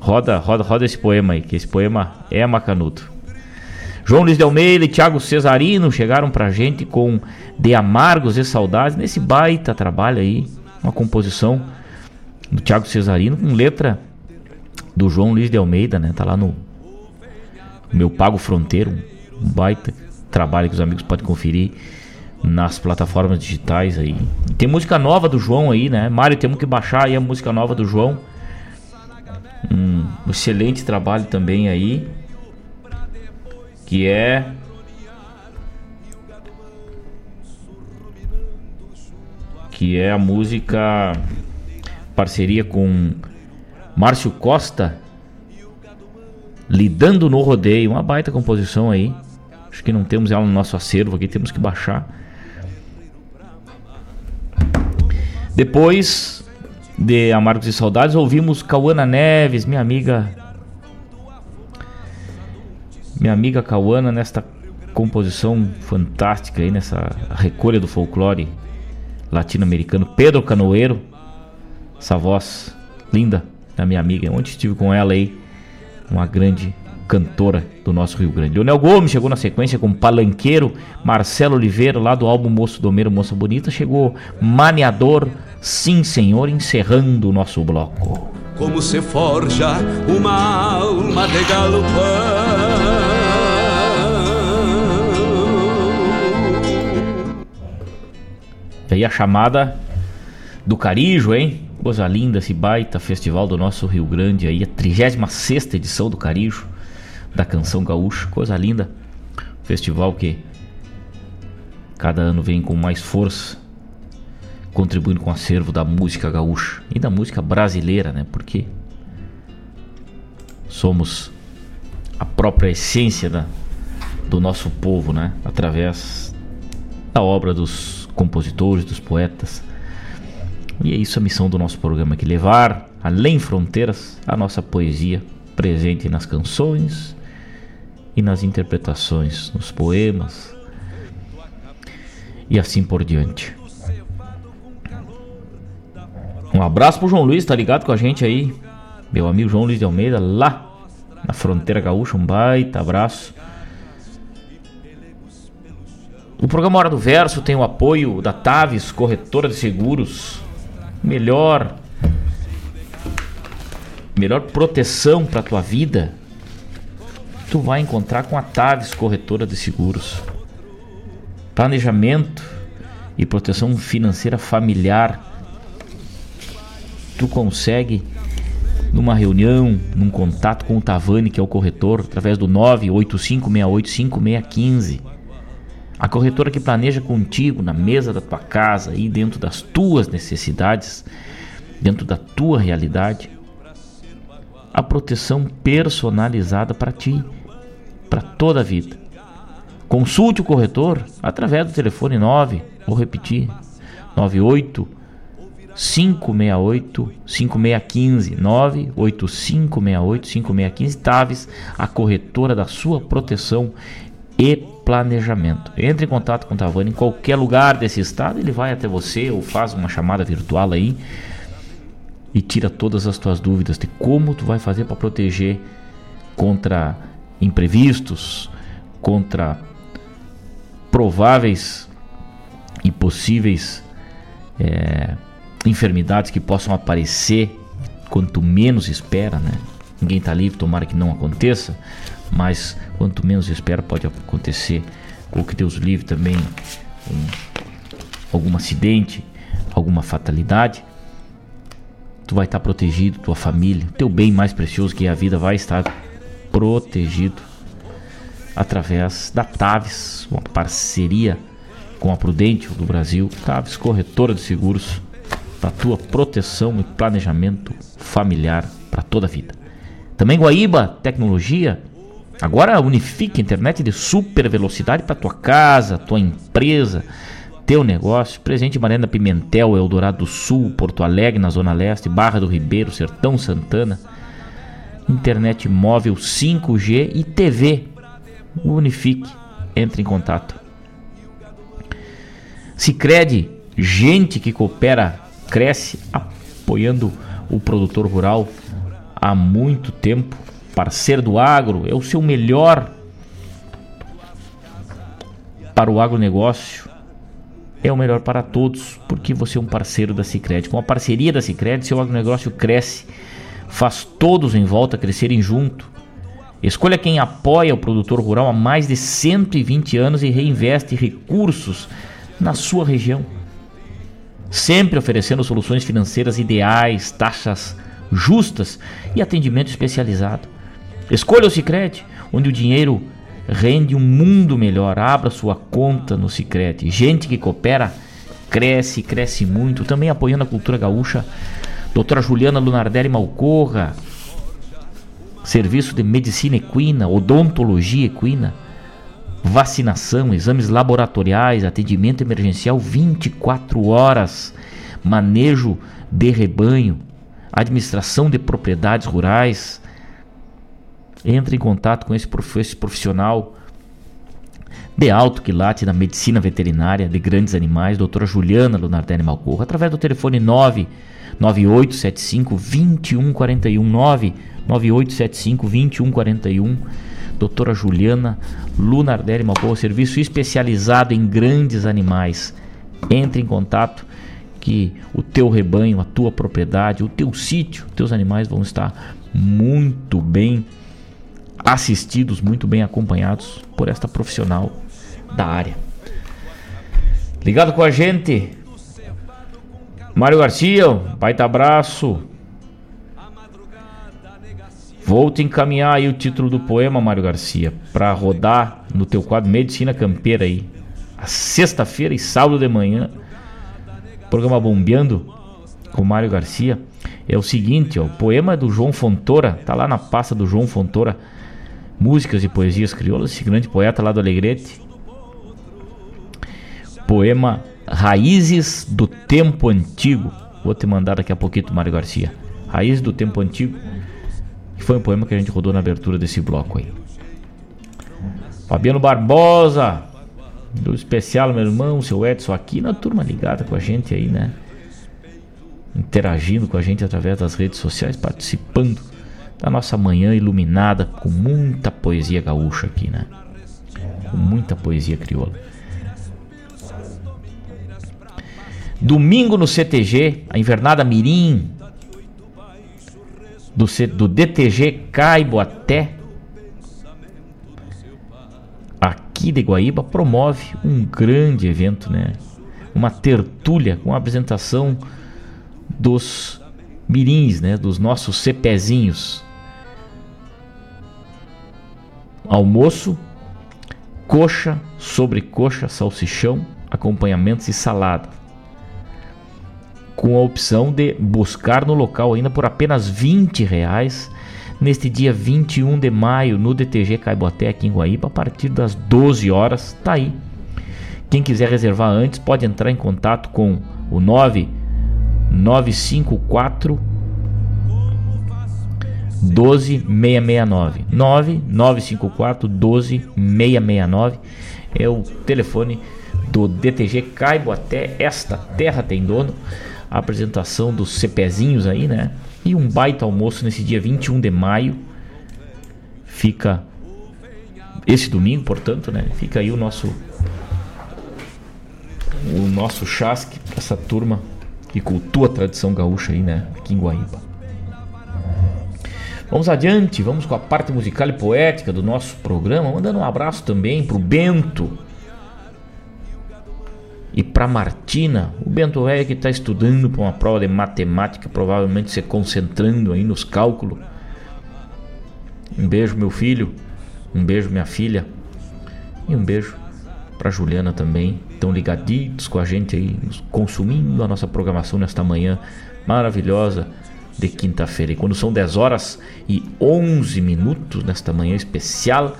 Roda, roda, roda esse poema aí, que esse poema é macanudo. João Luiz de Almeida e Thiago Cesarino chegaram pra gente com De Amargos e Saudades, nesse baita trabalho aí, uma composição do Thiago Cesarino, com letra do João Luiz de Almeida, né? Tá lá no meu Pago Fronteiro, um baita trabalho que os amigos podem conferir nas plataformas digitais aí. Tem música nova do João aí, né? Mário, temos que baixar aí a música nova do João. Um excelente trabalho também aí. Que é que é a música parceria com Márcio Costa, Lidando no Rodeio, uma baita composição aí. Acho que não temos ela no nosso acervo aqui, temos que baixar. Depois de Amargos e Saudades, ouvimos Cauana Neves, minha amiga. Minha amiga Cauana, nesta composição fantástica aí, nessa recolha do folclore latino-americano. Pedro Canoeiro, essa voz linda da minha amiga. Ontem estive com ela aí, uma grande cantora do nosso Rio Grande. Leonel Gomes chegou na sequência com Palanqueiro, Marcelo Oliveira, lá do álbum Moço Domeiro, Moça Bonita, chegou Maneador, Sim Senhor, encerrando o nosso bloco. Como se forja uma alma de galopão E aí a chamada do Carijo, hein? Coisa linda esse baita festival do nosso Rio Grande aí, a 36 edição do Carijo, da canção gaúcha, coisa linda. Festival que cada ano vem com mais força, contribuindo com o acervo da música gaúcha e da música brasileira, né? Porque somos a própria essência da, do nosso povo, né? Através da obra dos compositores, dos poetas e é isso a missão do nosso programa aqui: levar além fronteiras a nossa poesia presente nas canções e nas interpretações, nos poemas e assim por diante. Um abraço pro João Luiz, tá ligado com a gente aí? Meu amigo João Luiz de Almeida, lá na fronteira gaúcha, um baita abraço. O programa Hora do Verso tem o apoio da Taves, corretora de seguros, melhor melhor proteção para tua vida, tu vai encontrar com a Taves Corretora de Seguros. Planejamento e proteção financeira familiar. Tu consegue numa reunião, num contato com o Tavani, que é o corretor, através do 985685615. A corretora que planeja contigo na mesa da tua casa e dentro das tuas necessidades, dentro da tua realidade, a proteção personalizada para ti, para toda a vida. Consulte o corretor através do telefone 9, vou repetir, 98 568 5615 98568 5615 Taves, a corretora da sua proteção e planejamento. Entre em contato com o Tavani em qualquer lugar desse estado, ele vai até você ou faz uma chamada virtual aí e tira todas as tuas dúvidas de como tu vai fazer para proteger contra imprevistos, contra prováveis e possíveis é, enfermidades que possam aparecer quanto menos espera, né? Ninguém está livre, tomara que não aconteça, mas quanto menos espera pode acontecer. Ou que Deus livre também um, algum acidente, alguma fatalidade. Tu vai estar protegido, tua família, teu bem mais precioso que é a vida vai estar protegido através da Taves, uma parceria com a Prudente do Brasil, Taves Corretora de Seguros, para tua proteção e planejamento familiar para toda a vida. Também Guaíba Tecnologia, agora unifica internet de super velocidade para tua casa, tua empresa, teu negócio. Presente Marina Pimentel, Eldorado do Sul, Porto Alegre, na Zona Leste, Barra do Ribeiro, Sertão Santana. Internet móvel 5G e TV. Unifique, entre em contato. Sicredi, gente que coopera, cresce, apoiando o produtor rural há muito tempo. Parceiro do agro, é o seu melhor para o agronegócio. É o melhor para todos, porque você é um parceiro da Sicredi. Com a parceria da Sicredi, seu agronegócio cresce, faz todos em volta crescerem junto. Escolha quem apoia o produtor rural há mais de 120 anos e reinveste recursos na sua região. Sempre oferecendo soluções financeiras ideais, taxas justas e atendimento especializado. Escolha o Sicredi, onde o dinheiro rende um mundo melhor. Abra sua conta no Sicredi. Gente que coopera cresce, cresce muito. Também apoiando a cultura gaúcha. Doutora Juliana Lunardelli Malcorra. Serviço de medicina equina, odontologia equina, vacinação, exames laboratoriais, atendimento emergencial 24 horas, manejo de rebanho, administração de propriedades rurais. Entre em contato com esse profissional de alto quilate na medicina veterinária de grandes animais, doutora Juliana Lunardelli Malcorra, através do telefone 99875 2141 99875 2141 doutora Juliana Lunardelli Malcorra, serviço especializado em grandes animais. Entre em contato que o teu rebanho, a tua propriedade, o teu sítio, teus animais vão estar muito bem assistidos, muito bem acompanhados por esta profissional da área. Ligado com a gente, Mário Garcia, baita abraço. Vou te encaminhar aí o título do poema, Mário Garcia, para rodar no teu quadro Medicina Campeira aí. A sexta-feira e sábado de manhã programa Bombeando com Mário Garcia é o seguinte, ó, o poema do João Fontoura, tá lá na pasta do João Fontoura, Músicas e Poesias Crioulas, esse grande poeta lá do Alegrete. Poema Raízes do Tempo Antigo. Vou te mandar daqui a pouquinho, Mário Garcia. Raízes do Tempo Antigo, que foi um poema que a gente rodou na abertura desse bloco aí. Fabiano Barbosa, do especial, meu irmão, seu Edson, aqui na turma ligada com a gente aí, né? Interagindo com a gente através das redes sociais, participando da nossa manhã iluminada com muita poesia gaúcha aqui, né? Com muita poesia crioula. Domingo no CTG, a invernada Mirim do, C, do DTG Caibo até aqui de Guaíba promove um grande evento, né? Uma tertúlia com a apresentação dos mirins, né? Dos nossos cepezinhos. Almoço, coxa, sobrecoxa, salsichão, acompanhamentos e salada. Com a opção de buscar no local ainda por apenas 20 reais neste dia 21 de maio no DTG Caiboté aqui em Guaíba a partir das 12 horas. Tá aí. Quem quiser reservar antes pode entrar em contato com o 9 954 12669 9954 12669 é o telefone do DTG Caibo até esta terra tem dono. A apresentação dos CPzinhos aí, né? E um baita almoço nesse dia 21 de maio. Fica esse domingo, portanto, né? Fica aí o nosso o nosso chasque pra essa turma que cultua a tradição gaúcha aí, né? Aqui em Guaíba. Vamos adiante, vamos com a parte musical e poética do nosso programa, mandando um abraço também pro Bento e para Martina. O Bento é que está estudando para uma prova de matemática, provavelmente se concentrando aí nos cálculos. Um beijo, meu filho. Um beijo, minha filha. E um beijo para Juliana também. Estão ligaditos com a gente aí, consumindo a nossa programação nesta manhã maravilhosa de quinta-feira. E quando são 10 horas e 11 minutos nesta manhã especial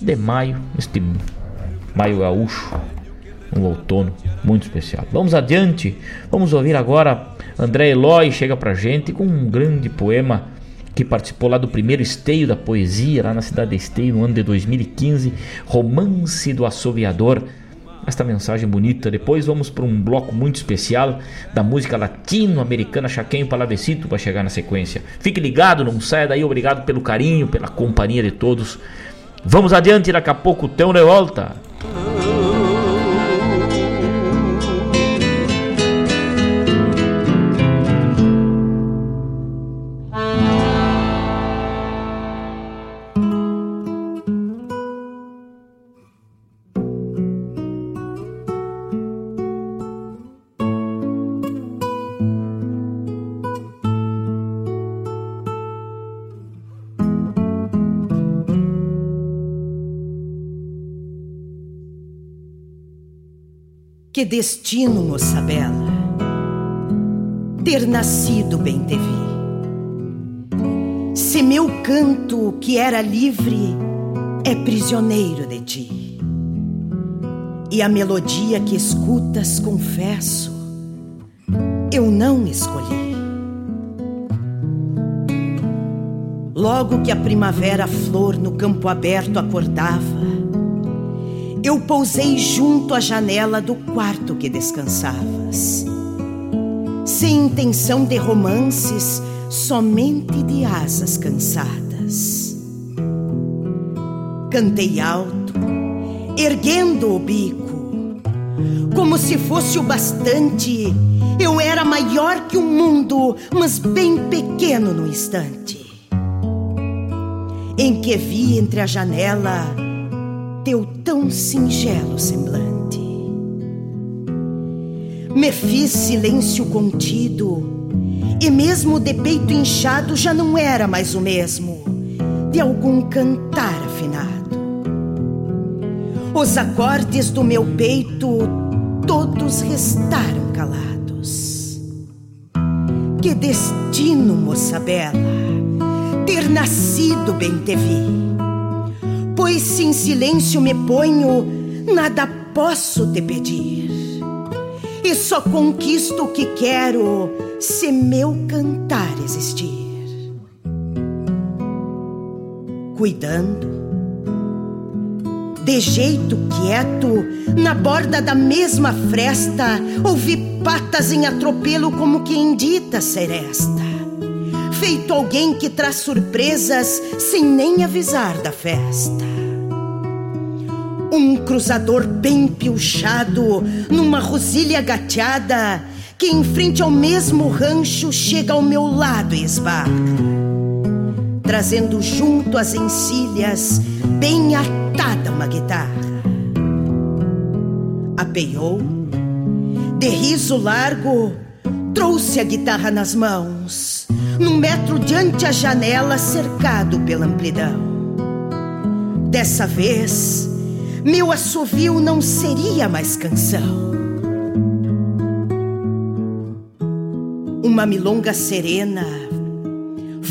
de maio, neste maio gaúcho, um outono muito especial. Vamos adiante, vamos ouvir agora André Eloy chega pra gente com um grande poema que participou lá do primeiro esteio da poesia lá na cidade de Esteio no ano de 2015, Romance do Assoviador esta mensagem bonita. Depois vamos para um bloco muito especial da música latino-americana Chaquenho Palavecito para chegar na sequência. Fique ligado, não saia daí. Obrigado pelo carinho, pela companhia de todos. Vamos adiante, daqui a pouco tem de volta. Que destino, moça bela, ter nascido bem te vi. Se meu canto, que era livre, é prisioneiro de ti. E a melodia que escutas, confesso, eu não escolhi. Logo que a primavera flor no campo aberto acordava, eu pousei junto à janela do quarto que descansavas. Sem intenção de romances, somente de asas cansadas. Cantei alto, erguendo o bico, como se fosse o bastante. Eu era maior que o mundo, mas bem pequeno no instante. Em que vi entre a janela teu tão singelo semblante. Me fiz silêncio contido, e mesmo de peito inchado já não era mais o mesmo de algum cantar afinado. Os acordes do meu peito todos restaram calados. Que destino, moça bela, ter nascido bem te vi Pois se em silêncio me ponho, nada posso te pedir. E só conquisto o que quero se meu cantar existir. Cuidando, de jeito quieto, na borda da mesma fresta, ouvi patas em atropelo como quem dita seresta. Feito alguém que traz surpresas sem nem avisar da festa. Um cruzador bem piochado, numa rosilha gateada, que em frente ao mesmo rancho chega ao meu lado e esbarra. Trazendo junto as encilhas, bem atada uma guitarra. Apeou, de riso largo, trouxe a guitarra nas mãos, num metro diante a janela, cercado pela amplidão. Dessa vez, meu assovio não seria mais canção. Uma milonga serena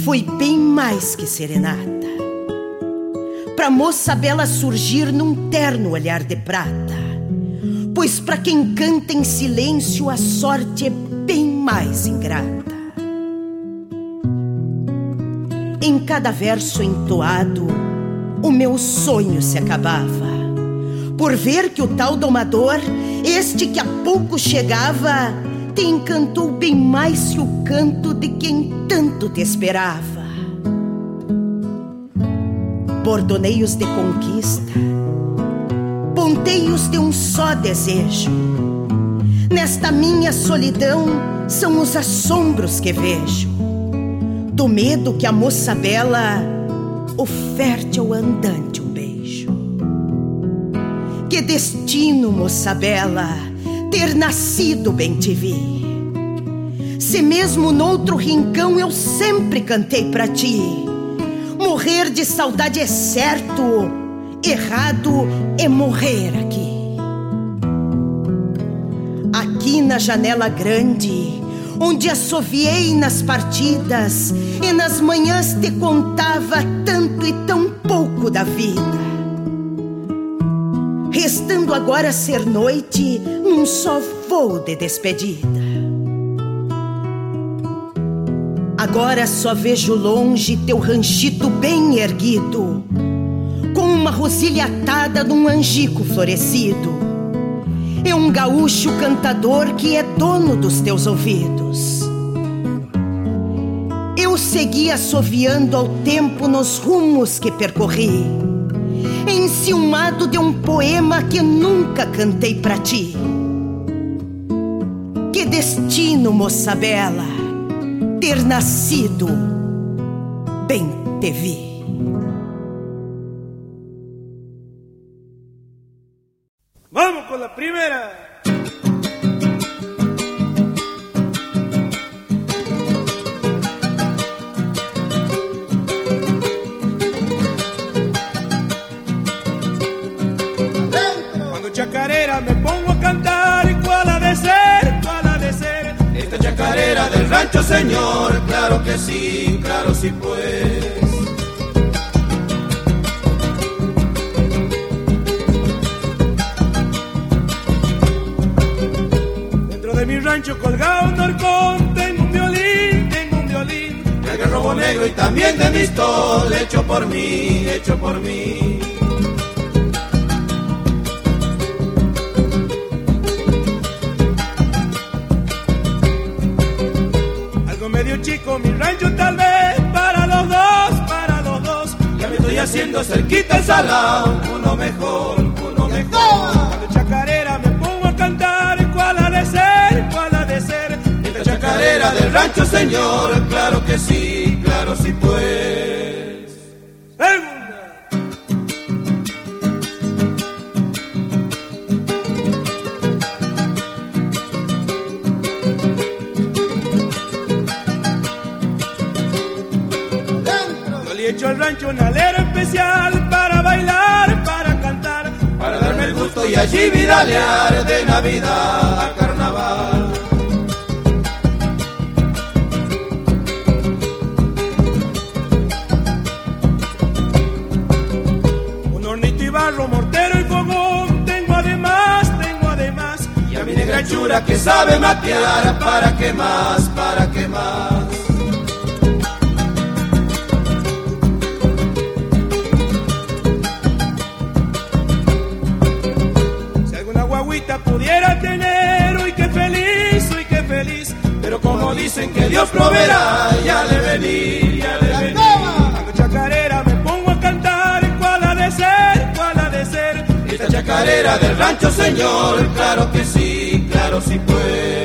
foi bem mais que serenata. Pra moça bela surgir num terno olhar de prata. Pois para quem canta em silêncio a sorte é mais ingrata. Em cada verso entoado, o meu sonho se acabava. Por ver que o tal domador, este que há pouco chegava, te encantou bem mais que o canto de quem tanto te esperava. Bordoneios de conquista, ponteios de um só desejo. Nesta minha solidão são os assombros que vejo do medo que a moça bela oferte ao andante um beijo. Que destino, moça bela, ter nascido bem te vi. Se mesmo noutro rincão eu sempre cantei pra ti. Morrer de saudade é certo, errado é morrer aqui. Na janela grande, onde assoviei nas partidas e nas manhãs te contava tanto e tão pouco da vida. Restando agora ser noite num só voo de despedida. Agora só vejo longe teu ranchito bem erguido, com uma rosilha atada num angico florescido é um gaúcho cantador que é dono dos teus ouvidos. Eu segui assoviando ao tempo nos rumos que percorri, enciumado de um poema que nunca cantei para ti. Que destino, moça bela, ter nascido, bem te vi. Primera. Cuando chacarera me pongo a cantar y cuál ha de ser, cuál ha de ser. Esta chacarera del rancho, señor, claro que sí, claro sí pues. De rancho colgado un horcón, tengo un violín, tengo un violín. El garrobo negro y también de mistol, hecho por mí, hecho por mí. Algo medio chico mi rancho tal vez para los dos, para los dos. Ya me estoy haciendo cerquita el mejor, uno mejor. Del rancho, señor, claro que sí, claro sí pues. Yo le he hecho al rancho un alero especial para bailar, para cantar, Para darme el gusto y allí viralear de Navidad sabe matear, ¿para qué más? ¿Para qué más? Si alguna guaguita pudiera tener, uy, qué feliz, uy, qué feliz. Pero como dicen que Dios proveerá, ya le venir, ya le venir. Cuando chacarera me pongo a cantar, ¿cuál ha de ser? ¿Cuál ha de ser? Esta chacarera del rancho, señor, claro que sí, claro sí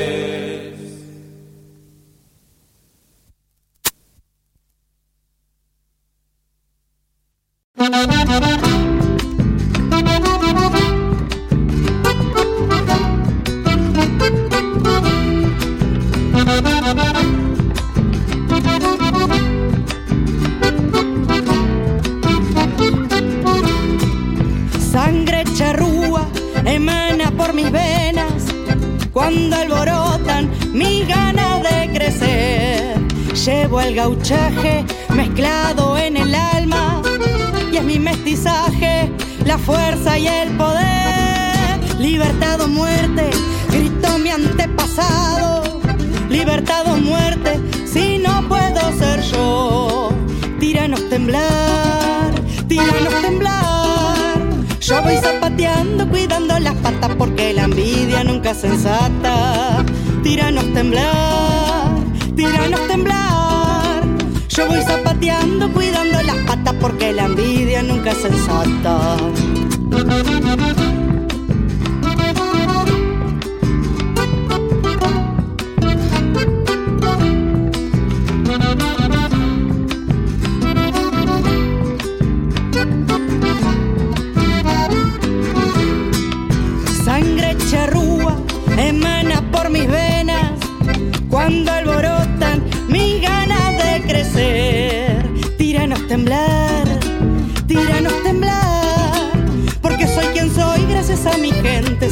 nunca sensata.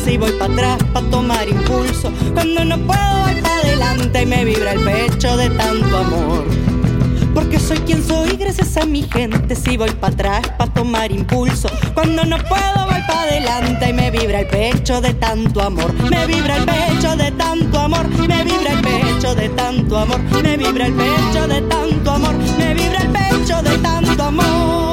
Gente. Si voy para atrás para tomar impulso, cuando no puedo voy para adelante y me vibra el pecho de tanto amor. Porque soy quien soy gracias a mi gente. Si voy para atrás para tomar impulso, cuando no puedo voy para adelante y me vibra el pecho de tanto amor. Me vibra el pecho de tanto amor. Me vibra el pecho de tanto amor. Me vibra el pecho de tanto amor. Me vibra el pecho de tanto amor.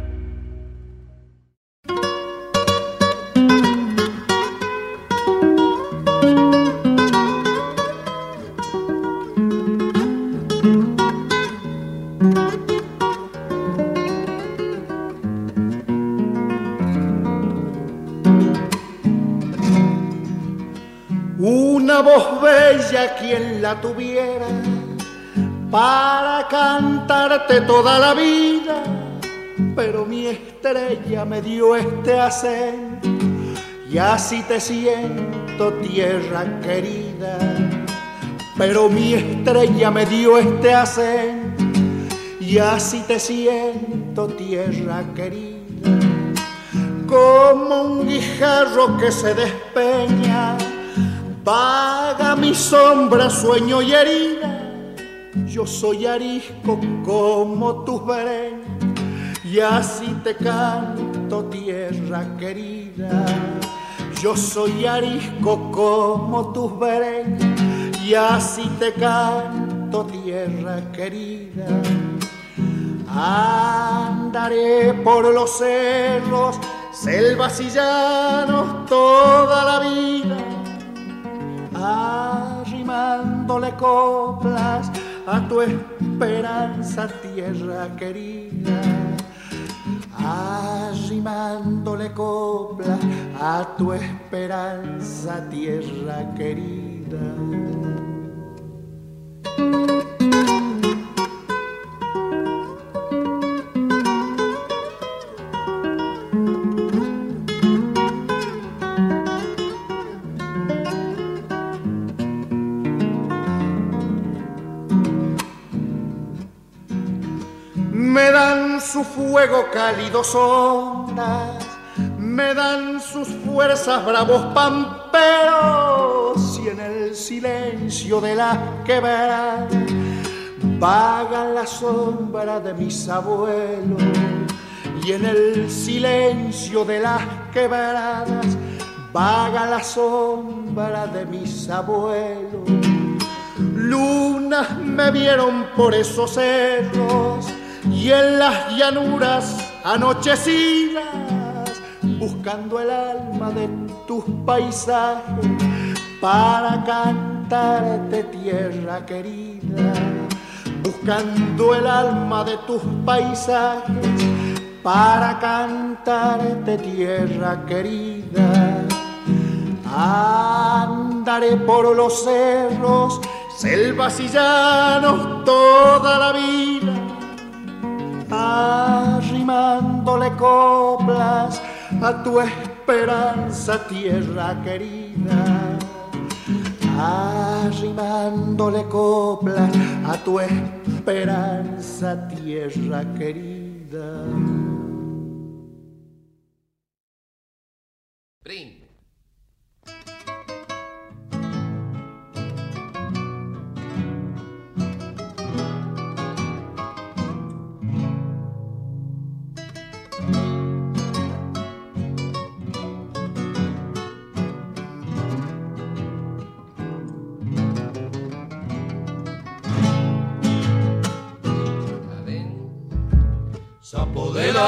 Tuviera para cantarte toda la vida, pero mi estrella me dio este acento y así te siento tierra querida, pero mi estrella me dio este acento y así te siento tierra querida, como un guijarro que se despeña Vaga mi sombra, sueño y herida. Yo soy arisco como tus bereñas y así te canto, tierra querida. Yo soy arisco como tus bereñas y así te canto, tierra querida. Andaré por los cerros, selvas y llanos toda la vida arrimándole coplas a tu esperanza, tierra querida. Arrimándole coplas a tu esperanza, tierra querida. Me dan su fuego cálidos ondas, me dan sus fuerzas bravos pamperos y en el silencio de la quebrada vaga la sombra de mis abuelos y en el silencio de las quebradas vaga la sombra de mis abuelos. Lunas me vieron por esos cerros y en las llanuras anochecidas, buscando el alma de tus paisajes para cantarte tierra querida, buscando el alma de tus paisajes para cantarte tierra querida. Andaré por los cerros, selvas y llanos toda la vida arrimándole coplas a tu esperanza, tierra querida, arrimándole coplas a tu esperanza, tierra querida.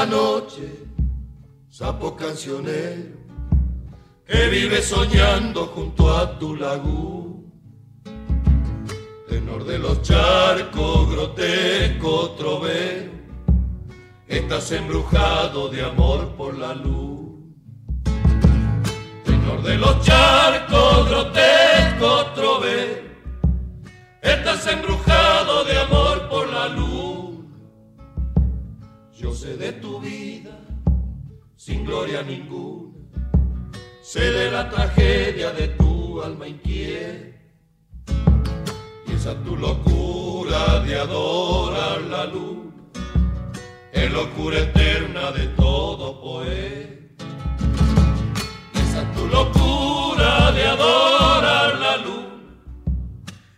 Noche, sapo cancionero, que vive soñando junto a tu laguna. Tenor de los charcos, grotesco trovero, estás embrujado de amor por la luz. Tenor de los charcos, grotesco trovero, estás embrujado de amor por la luz. Sé de tu vida sin gloria ninguna, sé de la tragedia de tu alma inquieta. Y esa tu locura de adorar la luz, es locura eterna de todo poeta. Y esa tu locura de adorar la luz,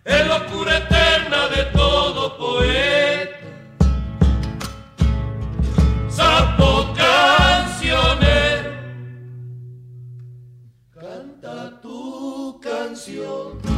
es locura eterna de todo poeta. Sapo cancionero, canta tu canción.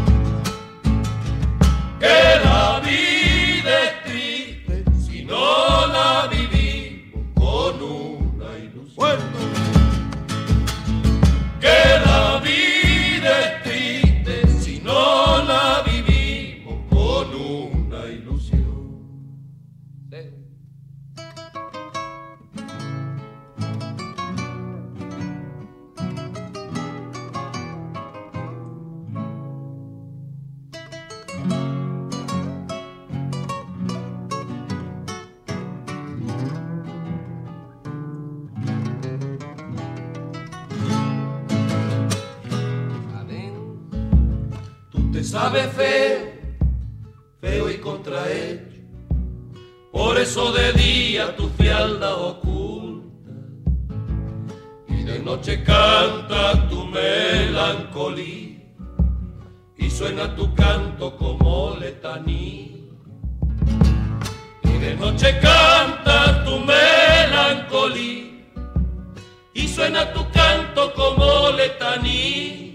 Sabes feo, feo y contrahecho. Por eso de día tu fialda oculta y de noche canta tu melancolía y suena tu canto como letanía. Y de noche canta tu melancolía y suena tu canto como letanía.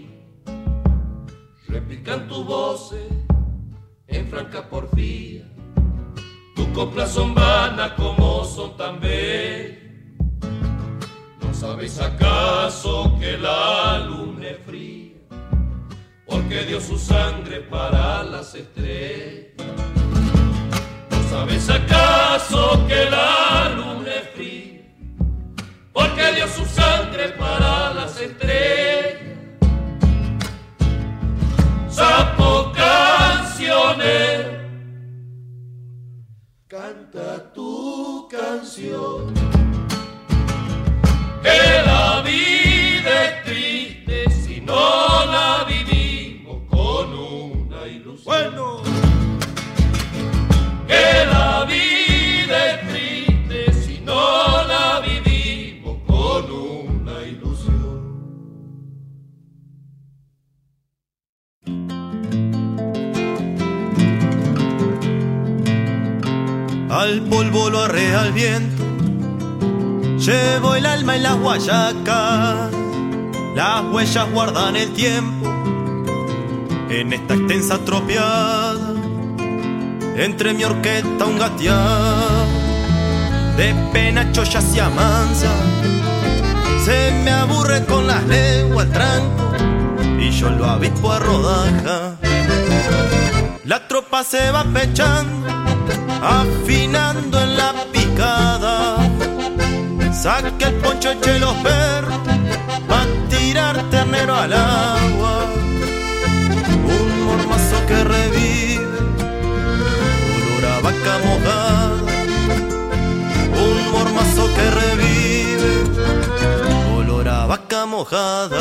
Repican tus voces en franca porfía. Tus coplas son vanas como son tan bellas. ¿No sabéis acaso que la luna es fría? Porque dio su sangre para las estrellas. ¿No sabéis acaso que la luna es fría? Porque dio su sangre para las estrellas. Sapo cancionero, canta tu canción. Que la vida es triste si no la vivimos con una ilusión. Bueno, polvo lo arrea al viento, llevo el alma en las guayacas, las huellas guardan el tiempo. En esta extensa tropiada, entre mi orquesta un gatear, de penacho ya se amansa, se me aburre con las lenguas al tranco y yo lo avispo a rodaja. La tropa se va pechando, afinando en la picada. Saque el poncho, eche los perros, pa' tirar ternero al agua. Un mormazo que revive, olor a vaca mojada. Un mormazo que revive, olor a vaca mojada.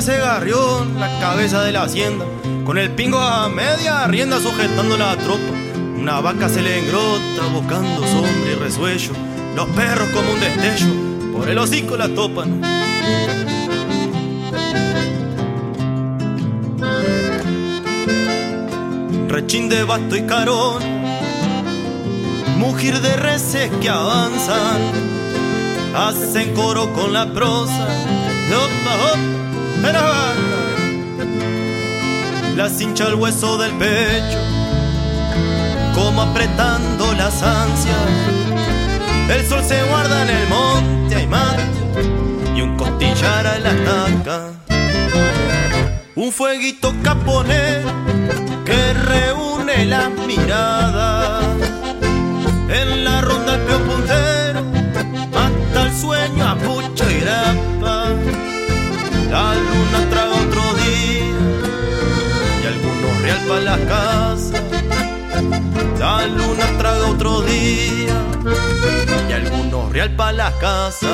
Se garrió la cabeza de la hacienda, con el pingo a media rienda sujetando la tropa. Una vaca se le engrota buscando sombra y resuello. Los perros como un destello, por el hocico la topan. Rechín de basto y carón, mujer de reces que avanzan, hacen coro con la prosa. Era vaca. Las hincha el hueso del pecho, como apretando las ansias. El sol se guarda en el monte, hay mate y un costillar a la taca. Un fueguito caponero que reúne las miradas. En la ronda el La luna traga otro día y algunos real para la casa. La luna traga otro día y algunos real para la casa.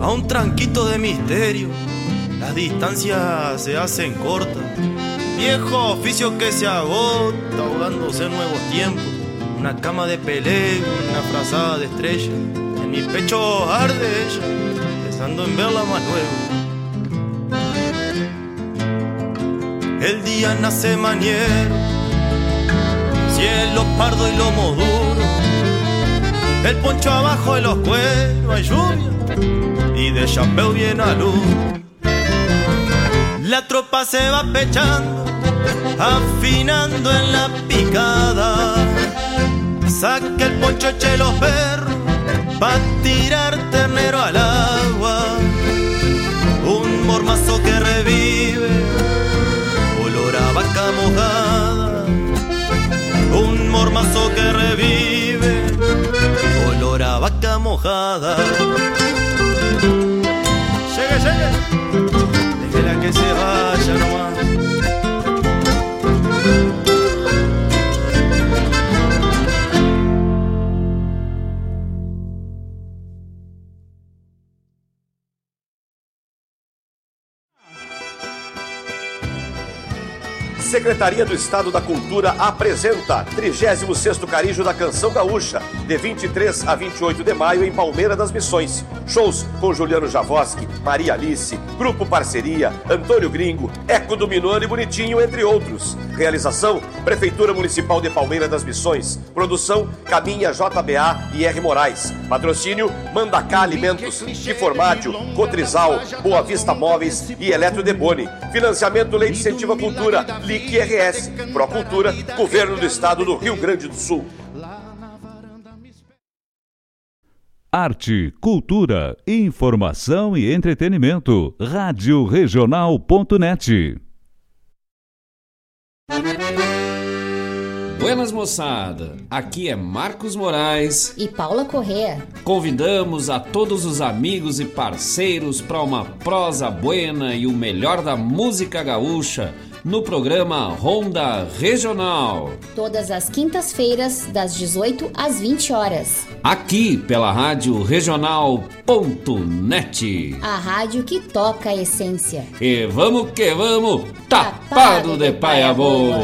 A un tranquito de misterio, las distancias se hacen cortas. Viejo oficio que se agota, ahogándose en nuevos tiempos. Una cama de pelea, una frazada de estrella. En mi pecho arde ella, pensando en verla más luego. El día nace maniero, cielo pardo y lomo duro. El poncho abajo de los cueros, hay lluvia y de chapeo viene a luz. La tropa se va pechando, afinando en la picada. Saca el poncho, los perros, pa' tirar ternero al agua. Un mormazo que revive, olor a vaca mojada. Un mormazo que revive, olor a vaca mojada. Llegue, llegue, déjela que se vaya nomás. Secretaria do Estado da Cultura apresenta 36º Carijo da Canção Gaúcha, de 23 a 28 de maio em Palmeira das Missões. Shows com Juliano Javoski, Maria Alice, Grupo Parceria, Antônio Gringo, Eco do e Bonitinho, entre outros. Realização: Prefeitura Municipal de Palmeira das Missões. Produção: Caminha JBA e R. Moraes. Patrocínio: Mandacá Alimentos, Tiformátil, Cotrizal, Boa Vista Móveis e Eletro Deboni. Financiamento Lei de Incentivo à Cultura, LIC RS. Procultura, Governo do Estado do Rio Grande do Sul. Arte, cultura, informação e entretenimento. Rádio Regional.net. Buenas moçada, aqui é Marcos Moraes e Paula Correa. Convidamos a todos os amigos e parceiros para uma prosa buena e o melhor da música gaúcha no programa Ronda Regional. Todas as quintas-feiras, das 18 às 20 horas. Aqui pela Rádio Regional.net. A rádio que toca a essência. E vamos que vamos, tapado, tapado de, de paia boa.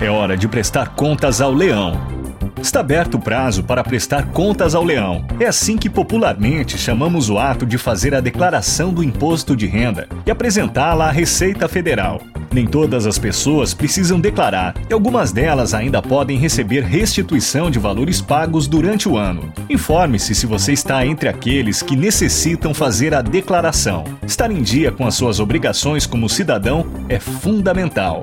É hora de prestar contas ao leão. Está aberto o prazo para prestar contas ao leão. É assim que popularmente chamamos o ato de fazer a declaração do imposto de renda e apresentá-la à Receita Federal. Nem todas as pessoas precisam declarar e algumas delas ainda podem receber restituição de valores pagos durante o ano. Informe-se se você está entre aqueles que necessitam fazer a declaração. Estar em dia com as suas obrigações como cidadão é fundamental.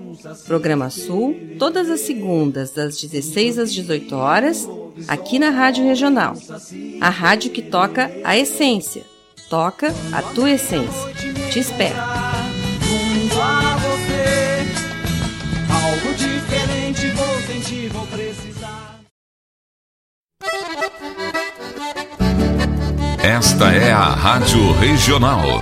Programa Sul, todas as segundas, das 16 às 18 horas, aqui na Rádio Regional. A rádio que toca a essência. Toca a tua essência. Te espero. Junto a você, algo diferente vou sentir, vou precisar. Esta é a Rádio Regional.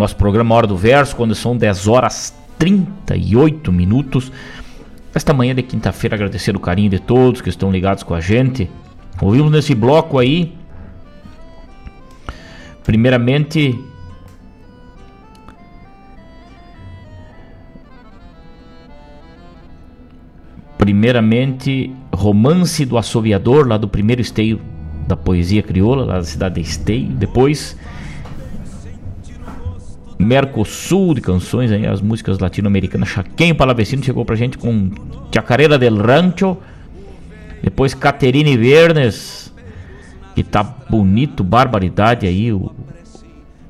nosso programa Hora do Verso, quando são 10 horas 38 minutos. Esta manhã de quinta-feira, agradecer o carinho de todos que estão ligados com a gente. Ouvimos nesse bloco aí, primeiramente, primeiramente, Romance do Assoviador, lá do primeiro esteio da poesia crioula, lá da cidade de Esteio. Depois, Mercosul de canções, aí, as músicas latino-americanas. Chaquem Palavecino chegou pra gente com Chacarera del Rancho. Depois Caterine Vernes, que tá bonito, barbaridade aí, o,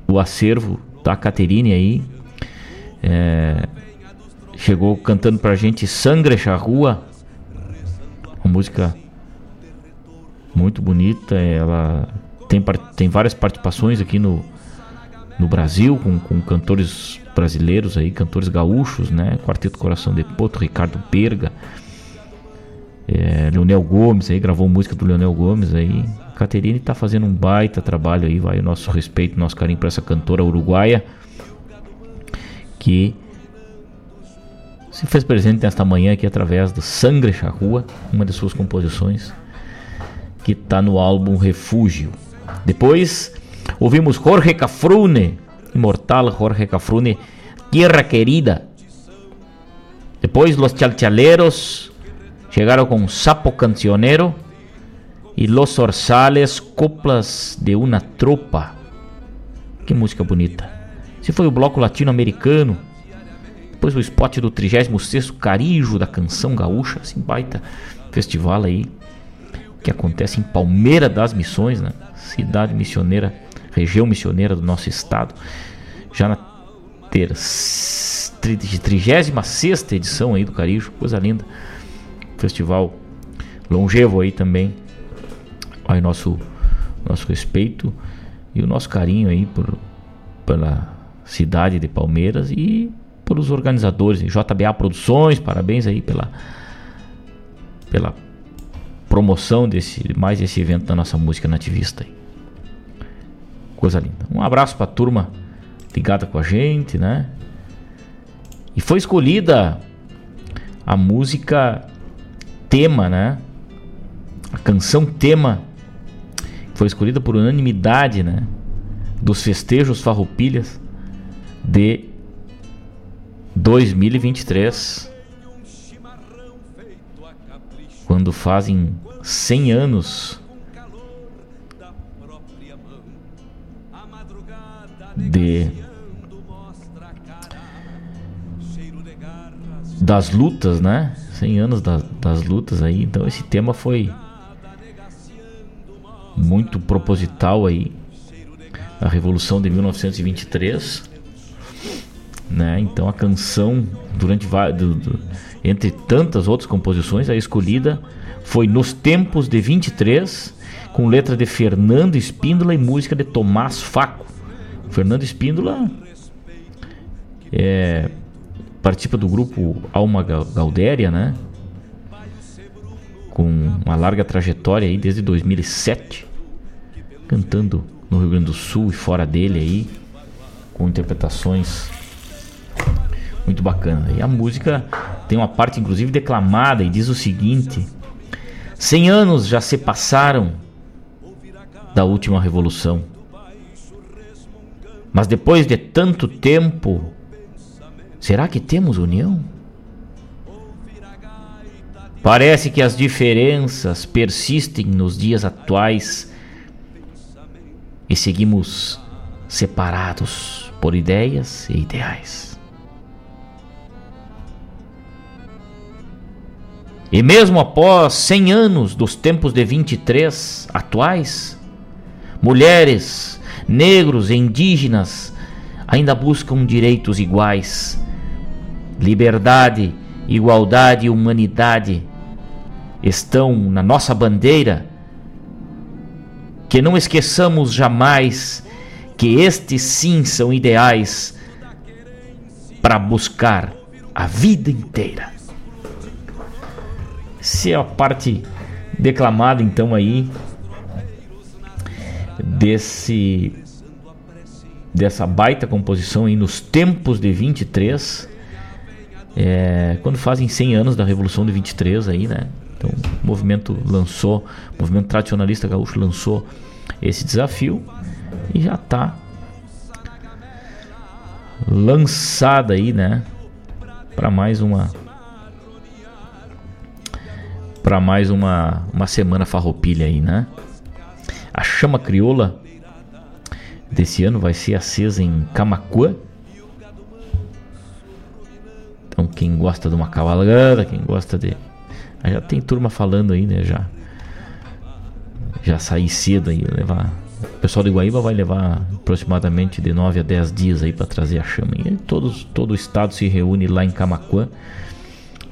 o acervo da Caterine aí. É, chegou cantando pra gente Sangre Charrua, uma música muito bonita. Ela tem, tem várias participações aqui no, no Brasil, com, com cantores brasileiros aí, cantores gaúchos, né? Quarteto Coração de Poto, Ricardo Berga, é, Leonel Gomes aí, gravou música do Leonel Gomes aí. Caterine está fazendo um baita trabalho aí, vai o nosso respeito, nosso carinho para essa cantora uruguaia que se fez presente nesta manhã aqui através do Sangre Charrua, uma de suas composições que está no álbum Refúgio. Depois Ouvimos Jorge Cafrune, imortal Jorge Cafrune, Tierra Querida. Depois Los Chalchaleros chegaram com Sapo Cancionero e Los Orzales, Coplas de uma Tropa. Que música bonita. Esse foi o bloco latino-americano. Depois o spot do 36º Carijo da Canção Gaúcha, assim, baita festival aí. que acontece em Palmeira das Missões, né? cidade missioneira, região missioneira do nosso estado, já na ter 36 edição aí do Carijo, coisa linda. Festival longevo aí também. Aí nosso nosso respeito e o nosso carinho aí por pela cidade de Palmeiras e pelos organizadores, JBA Produções, parabéns aí pela pela promoção desse mais esse evento da nossa música nativista aí. Coisa linda. Um abraço para a turma ligada com a gente, né? E foi escolhida a música tema, né? A canção tema foi escolhida por unanimidade, né? Dos festejos farroupilhas de 2023. Quando fazem 100 anos de das lutas, né? 100 anos da, das lutas aí. Então esse tema foi muito proposital aí. A Revolução de 1923. Né? Então a canção, durante do, do, entre tantas outras composições, a escolhida foi Nos Tempos de 23, com letra de Fernando Espíndola e música de Tomás Faco. Fernando Espíndola é, participa do grupo Alma Gaudéria, né? Com uma larga trajetória aí desde 2007, cantando no Rio Grande do Sul e fora dele aí, com interpretações muito bacanas. E a música tem uma parte inclusive declamada e diz o seguinte: Cem anos já se passaram da última revolução. Mas depois de tanto tempo, Será que temos união? Parece que as diferenças persistem nos dias atuais e seguimos separados por ideias e ideais. E mesmo após 100 anos dos tempos de 23 atuais, mulheres, negros e indígenas ainda buscam direitos iguais liberdade, igualdade e humanidade estão na nossa bandeira, que não esqueçamos jamais que estes sim são ideais para buscar a vida inteira. Essa é a parte declamada então aí desse dessa baita composição aí nos tempos de 23 é, quando fazem 100 anos da Revolução de 23 aí, né? Então, o movimento lançou, o movimento tradicionalista gaúcho lançou esse desafio e já está lançada aí, né? Para mais uma para mais uma uma semana farroupilha aí, né? A chama crioula desse ano vai ser acesa em Camacuã então quem gosta de uma cavalgada, quem gosta de. Já tem turma falando aí, né? Já. Já sair cedo aí, levar. O pessoal de Guaíba vai levar aproximadamente de 9 a 10 dias aí para trazer a chama. E todos, todo o estado se reúne lá em Camacuã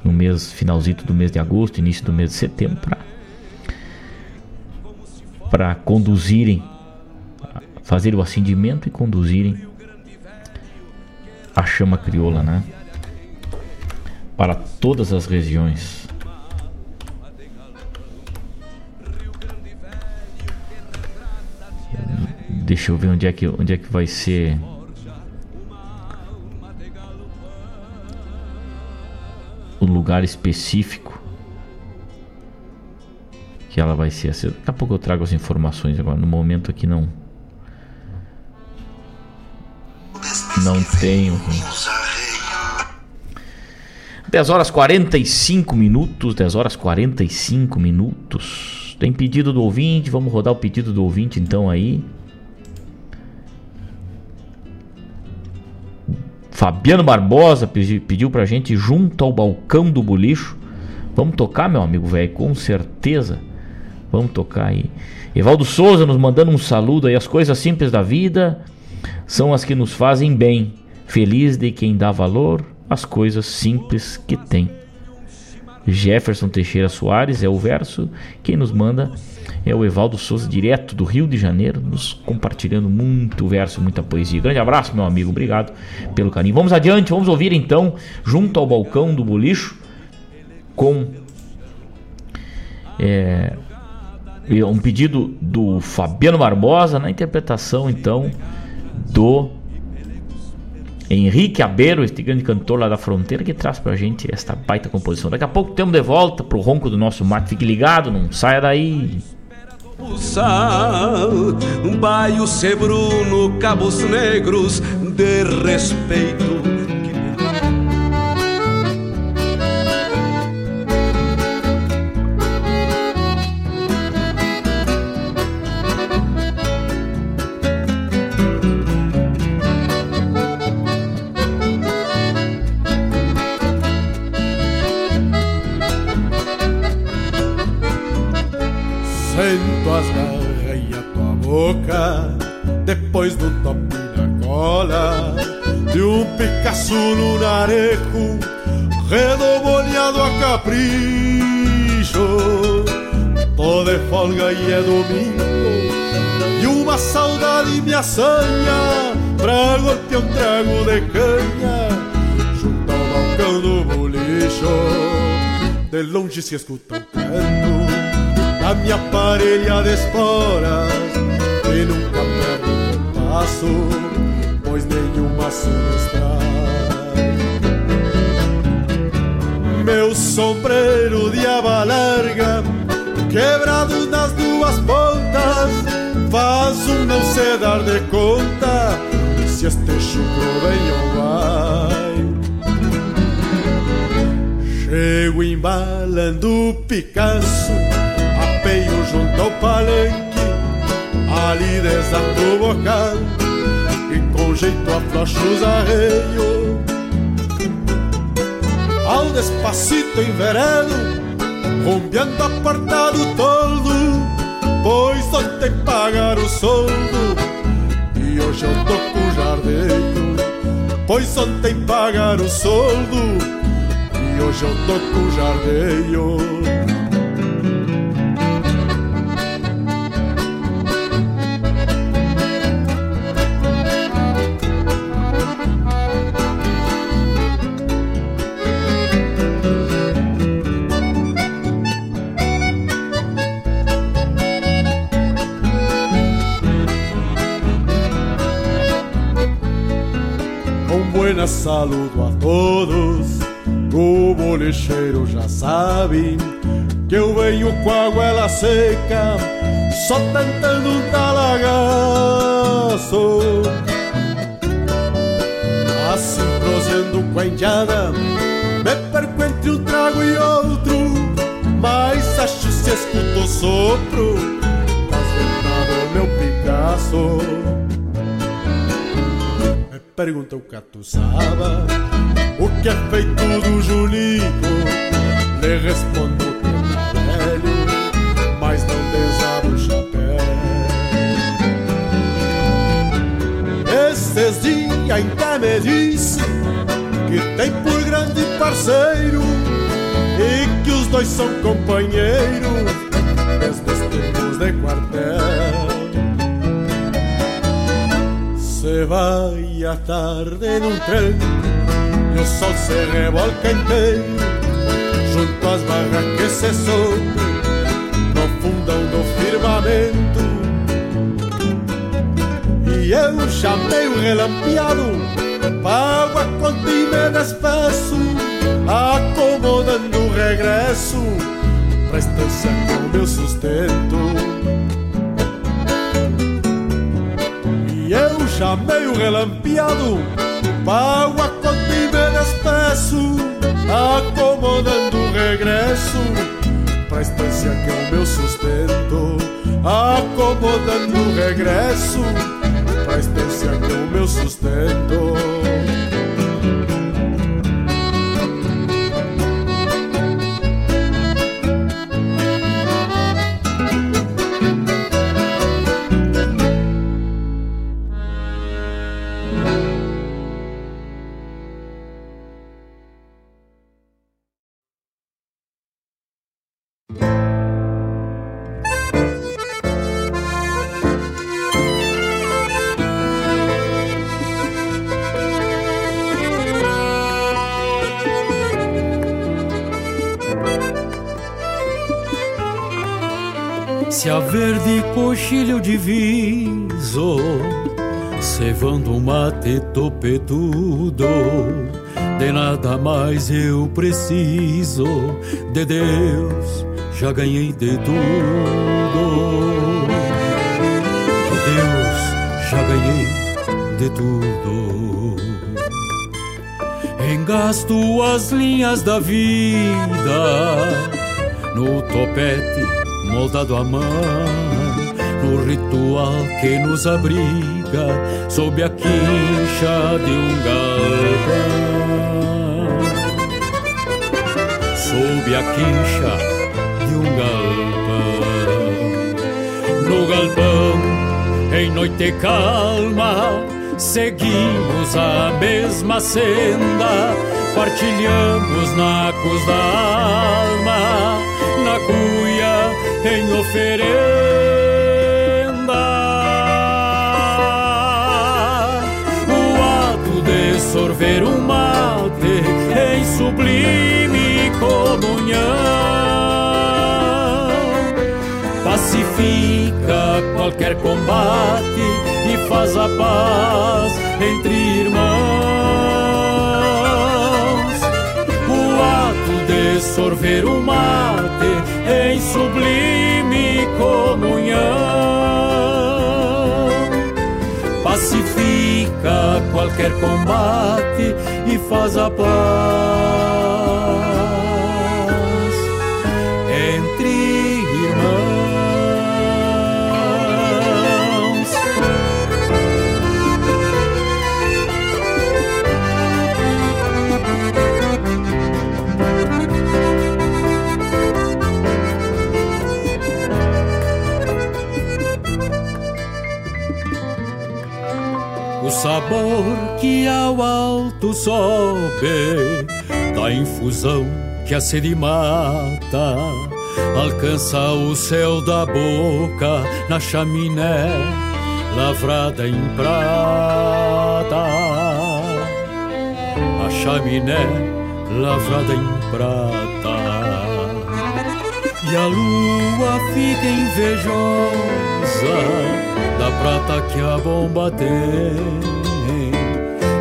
no mês finalzinho do mês de agosto, início do mês de setembro para para conduzirem fazer o acendimento e conduzirem a chama crioula, né? para todas as regiões. Deixa eu ver onde é que, onde é que vai ser. O lugar específico que ela vai ser. Daqui a pouco eu trago as informações agora. No momento aqui não. Não tenho. 10 horas 45 minutos, 10 horas 45 minutos. Tem pedido do ouvinte, vamos rodar o pedido do ouvinte então aí. Fabiano Barbosa pediu, pra gente junto ao balcão do bolicho. Vamos tocar, meu amigo velho, com certeza. Vamos tocar aí. Evaldo Souza nos mandando um saludo aí. As coisas simples da vida são as que nos fazem bem. Feliz de quem dá valor às coisas simples que tem. Jefferson Teixeira Soares é o verso. Quem nos manda é o Evaldo Souza, direto do Rio de Janeiro, nos compartilhando muito verso, muita poesia. Grande abraço, meu amigo. Obrigado pelo carinho. Vamos adiante, vamos ouvir então, junto ao balcão do bolicho, com é, um pedido do Fabiano Barbosa na interpretação então do Henrique Abeiro, este grande cantor lá da fronteira, que traz pra gente esta baita composição. Daqui a pouco temos de volta pro ronco do nosso mate. Fique ligado, não saia daí. Baio cabos negros de respeito e é domingo E uma saudade me assanha Pra golpear um trago de canha Junto ao balcão do bolicho De longe se escuta um canto a minha parelha de esporas que nunca perde o passo, pois nenhuma se. Meu sombreiro de aba larga, quebrado faz um não se dar de conta se este chucro vem ou vai. Chego embalando Picasso apeio junto ao palenque Ali desato o bocal E com jeito aflocho os arreios Ao despacito enveredo Rompeando a porta do toldo Pagaram o soldo. E hoje eu tô com jardeio Pois ontem pagaram o soldo. E hoje eu tô com jardeio buenas saludo a todos. O bolicheiro já sabe que eu venho com a goela seca, só tentando um talagaço. Assim proseando com a indiada, me perco entre um trago e outro, mas acho se escuto sopro vendadas meu Picasso pergunta o catuçaba O que é feito do Julico Lhe respondo que é velho Mas não desaba o chapéu. Esses dias ainda me disse Que tem por grande parceiro E que os dois são companheiros Desde os tempos de quartel. Se vai a tarde num trem E o sol se revolca inteiro Junto às barras que se soltam No do firmamento. E eu chamei o relampeado Pago a conta e me despeço Acomodando o regresso Pra estância com meu sustento chamei o relampeado Pago a conta e me despeço Acomodando o regresso. Pra estância que é o meu sustento Acomodando o regresso. Pra estância que é o meu sustento coxilho diviso Cevando um mate topetudo. De nada mais eu preciso De Deus já ganhei de tudo. De Deus já ganhei de tudo. Engasto as linhas da vida No topete moldado à mão no ritual que nos abriga sob a quincha de um galpão. Sob a quincha de um galpão. No galpão, em noite calma, seguimos a mesma senda, partilhamos nacos da alma, na cuia em oferenda. Sublime comunhão. Pacifica qualquer combate e faz a paz entre irmãos. O ato de sorver um mate em sublime comunhão pacifica qualquer combate e faz a paz. Sabor que ao alto sobe da infusão que a sede mata alcança o céu da boca na chaminé lavrada em prata. A chaminé lavrada em prata. E a fica invejosa da prata que a bomba tem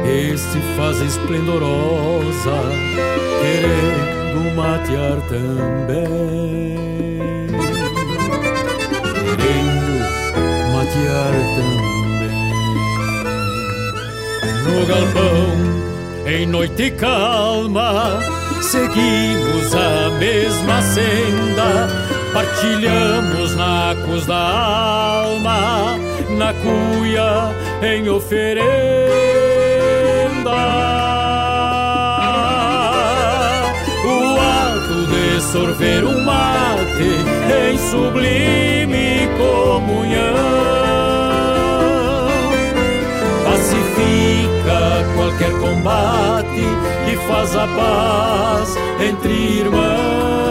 e se faz esplendorosa, querendo matear também. Querendo matear também. No galpão, em noite calma, seguimos a mesma senda, partilhamos nacos da alma, na cuia em oferenda o ato de sorver um mate em sublime comunhão pacifica qualquer combate e faz a paz entre irmãos.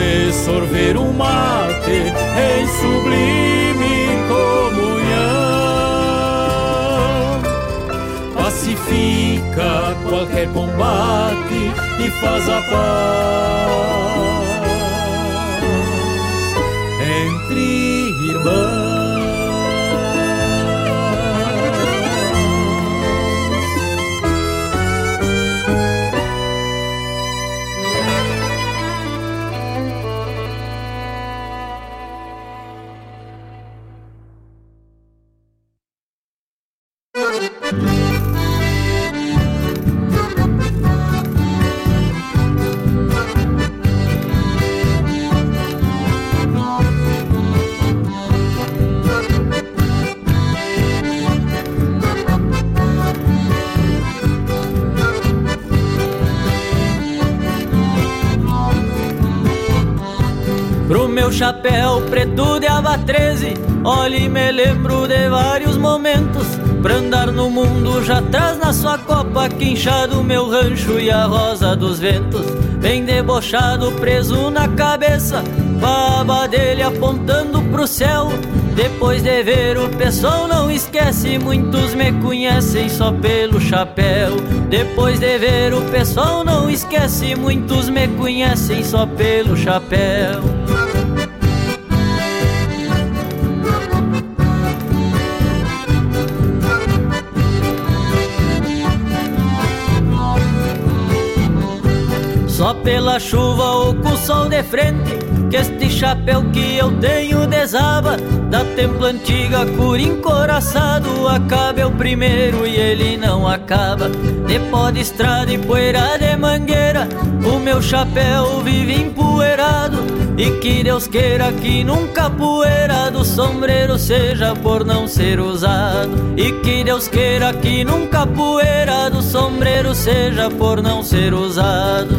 De sorver um mate em sublime comunhão. Pacifica qualquer combate e faz a paz chapéu preto de aba 13 Olhe me lembro de vários momentos. Pra andar no mundo já traz na sua copa Quinchado meu rancho e a rosa dos ventos. Bem debochado, preso na cabeça. Com a aba dele apontando pro céu. Depois de ver o pessoal não esquece, muitos me conhecem só pelo chapéu. Depois de ver o pessoal não esquece, muitos me conhecem só pelo chapéu. Só pela chuva ou com o sol de frente Que este chapéu que eu tenho desaba. Da templo antiga, cura encoraçado Acaba é o primeiro e ele não acaba. De pó de estrada e poeira de mangueira O meu chapéu vive empoeirado E que Deus queira que nunca a poeira do sombreiro Seja por não ser usado. E que Deus queira que nunca a poeira do sombreiro Seja por não ser usado.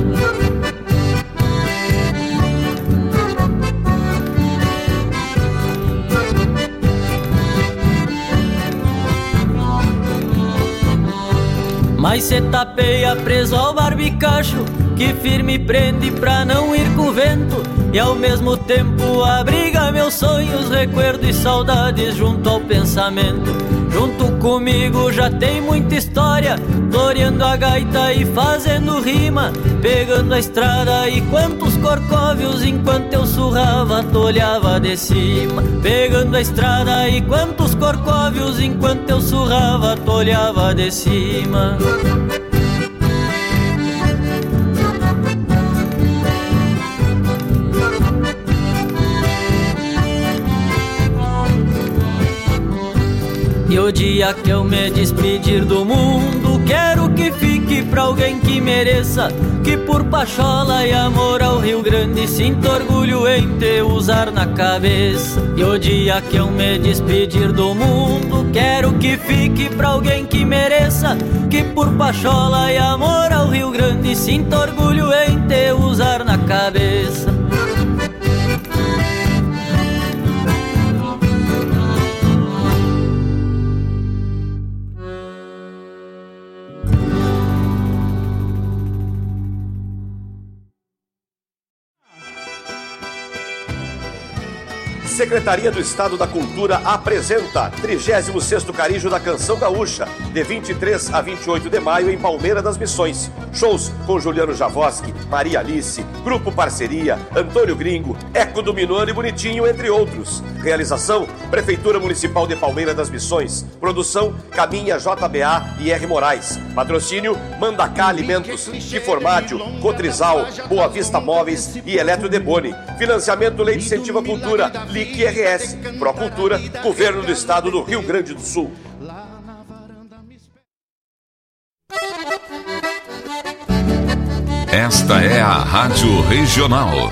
Mas cê tapeia preso ao barbicacho Que firme prende pra não ir com o vento E ao mesmo tempo abriga meus sonhos Recuerdo e saudades junto ao pensamento. Junto comigo já tem muita história Floreando a gaita e fazendo rima Pegando a estrada e quantos corcóvios Enquanto eu surrava, tu olhava de cima. Pegando a estrada e quantos corcóvios Enquanto eu surrava, tu olhava de cima o dia que eu me despedir do mundo, quero que fique pra alguém que mereça. Que por pachola e amor ao Rio Grande sinta orgulho em te usar na cabeça. E o dia que eu me despedir do mundo, quero que fique pra alguém que mereça. Que por pachola e amor ao Rio Grande sinta orgulho em te usar na cabeça. Secretaria do Estado da Cultura apresenta 36º Carijo da Canção Gaúcha, de 23 a 28 de maio em Palmeira das Missões. Shows com Juliano Javoski, Maria Alice, Grupo Parceria, Antônio Gringo, Eco do Minuano e Bonitinho, entre outros. Realização: Prefeitura Municipal de Palmeira das Missões. Produção: Caminha JBA e R. Moraes. Patrocínio: Mandacá Alimentos, Tiformádio, Cotrizal, Boa Vista Móveis e Eletro Deboni. Financiamento Lei de Incentivo à Cultura, LIC RS, Procultura, Governo do Estado do Rio Grande do Sul. Esta é a Rádio Regional.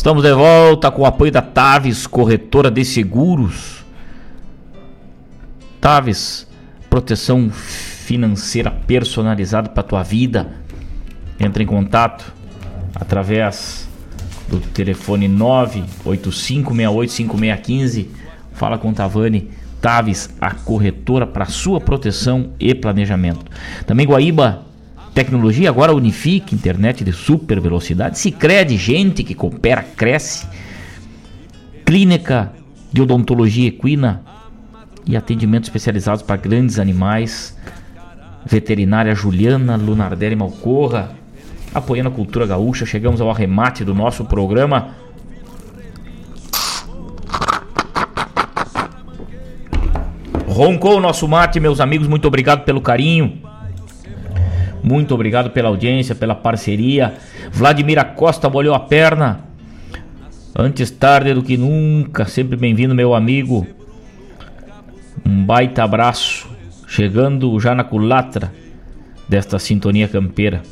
Estamos de volta com o apoio da Taves, corretora de seguros. Taves, proteção financeira personalizada para tua vida. Entra em contato através do telefone 985685615. Fala com Tavani. Taves, a corretora para sua proteção e planejamento. Também Guaíba Tecnologia agora unifica, internet de super velocidade, se crede gente que coopera, cresce. Clínica de odontologia equina e atendimentos especializados para grandes animais. Veterinária Juliana Lunardelli Malcorra, apoiando a cultura gaúcha. Chegamos ao arremate do nosso programa. Roncou o nosso mate, meus amigos, muito obrigado pelo carinho. Muito obrigado pela audiência, pela parceria. Vladimir Costa molhou a perna. Antes tarde do que nunca, sempre bem-vindo, meu amigo. Um baita abraço. Chegando já na culatra desta sintonia campeira.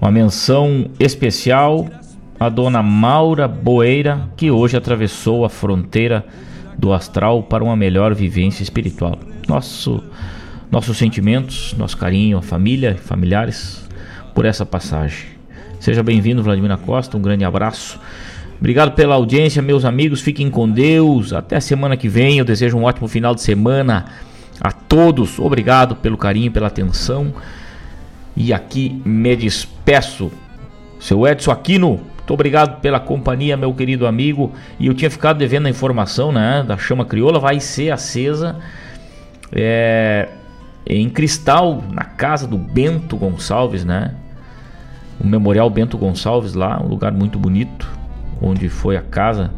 Uma menção especial à dona Maura Boeira, que hoje atravessou a fronteira do astral para uma melhor vivência espiritual. Nosso, nossos sentimentos, nosso carinho, a família familiares por essa passagem. Seja bem-vindo, Vladimir Costa, um grande abraço. Obrigado pela audiência, meus amigos. Fiquem com Deus. Até a semana que vem. Eu desejo um ótimo final de semana a todos. Obrigado pelo carinho, pela atenção. E aqui me despeço. Seu Edson Aquino, muito obrigado pela companhia, meu querido amigo. E eu tinha ficado devendo a informação, né? Da chama crioula vai ser acesa é, em cristal na casa do Bento Gonçalves, né? O Memorial Bento Gonçalves lá, um lugar muito bonito, onde foi a casa,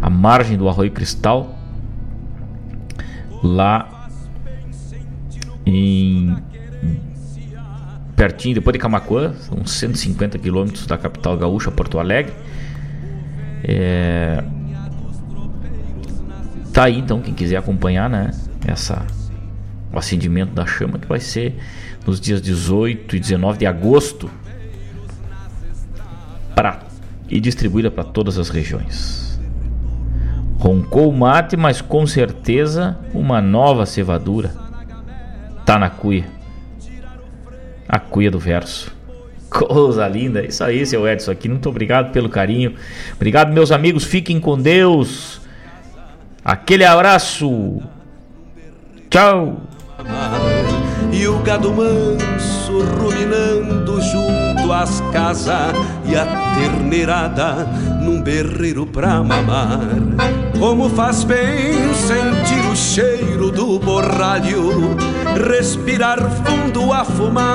a margem do Arroio Cristal, lá em pertinho, depois de Camacuã, uns 150 quilômetros da capital gaúcha, Porto Alegre. É... Tá aí então quem quiser acompanhar, né? Essa o acendimento da chama que vai ser nos dias 18 e 19 de agosto para e distribuída para todas as regiões. Roncou o mate, mas com certeza uma nova cevadura tá na cuia. A cuia do verso. Coisa linda. Isso aí, seu Edson aqui. Muito obrigado pelo carinho. Obrigado, meus amigos. Fiquem com Deus. Aquele abraço. Tchau. E o gado manso ruminando junto às casas e a terneirada num berreiro pra mamar. Como faz bem sentir o cheiro do borralho, respirar fundo a fumaça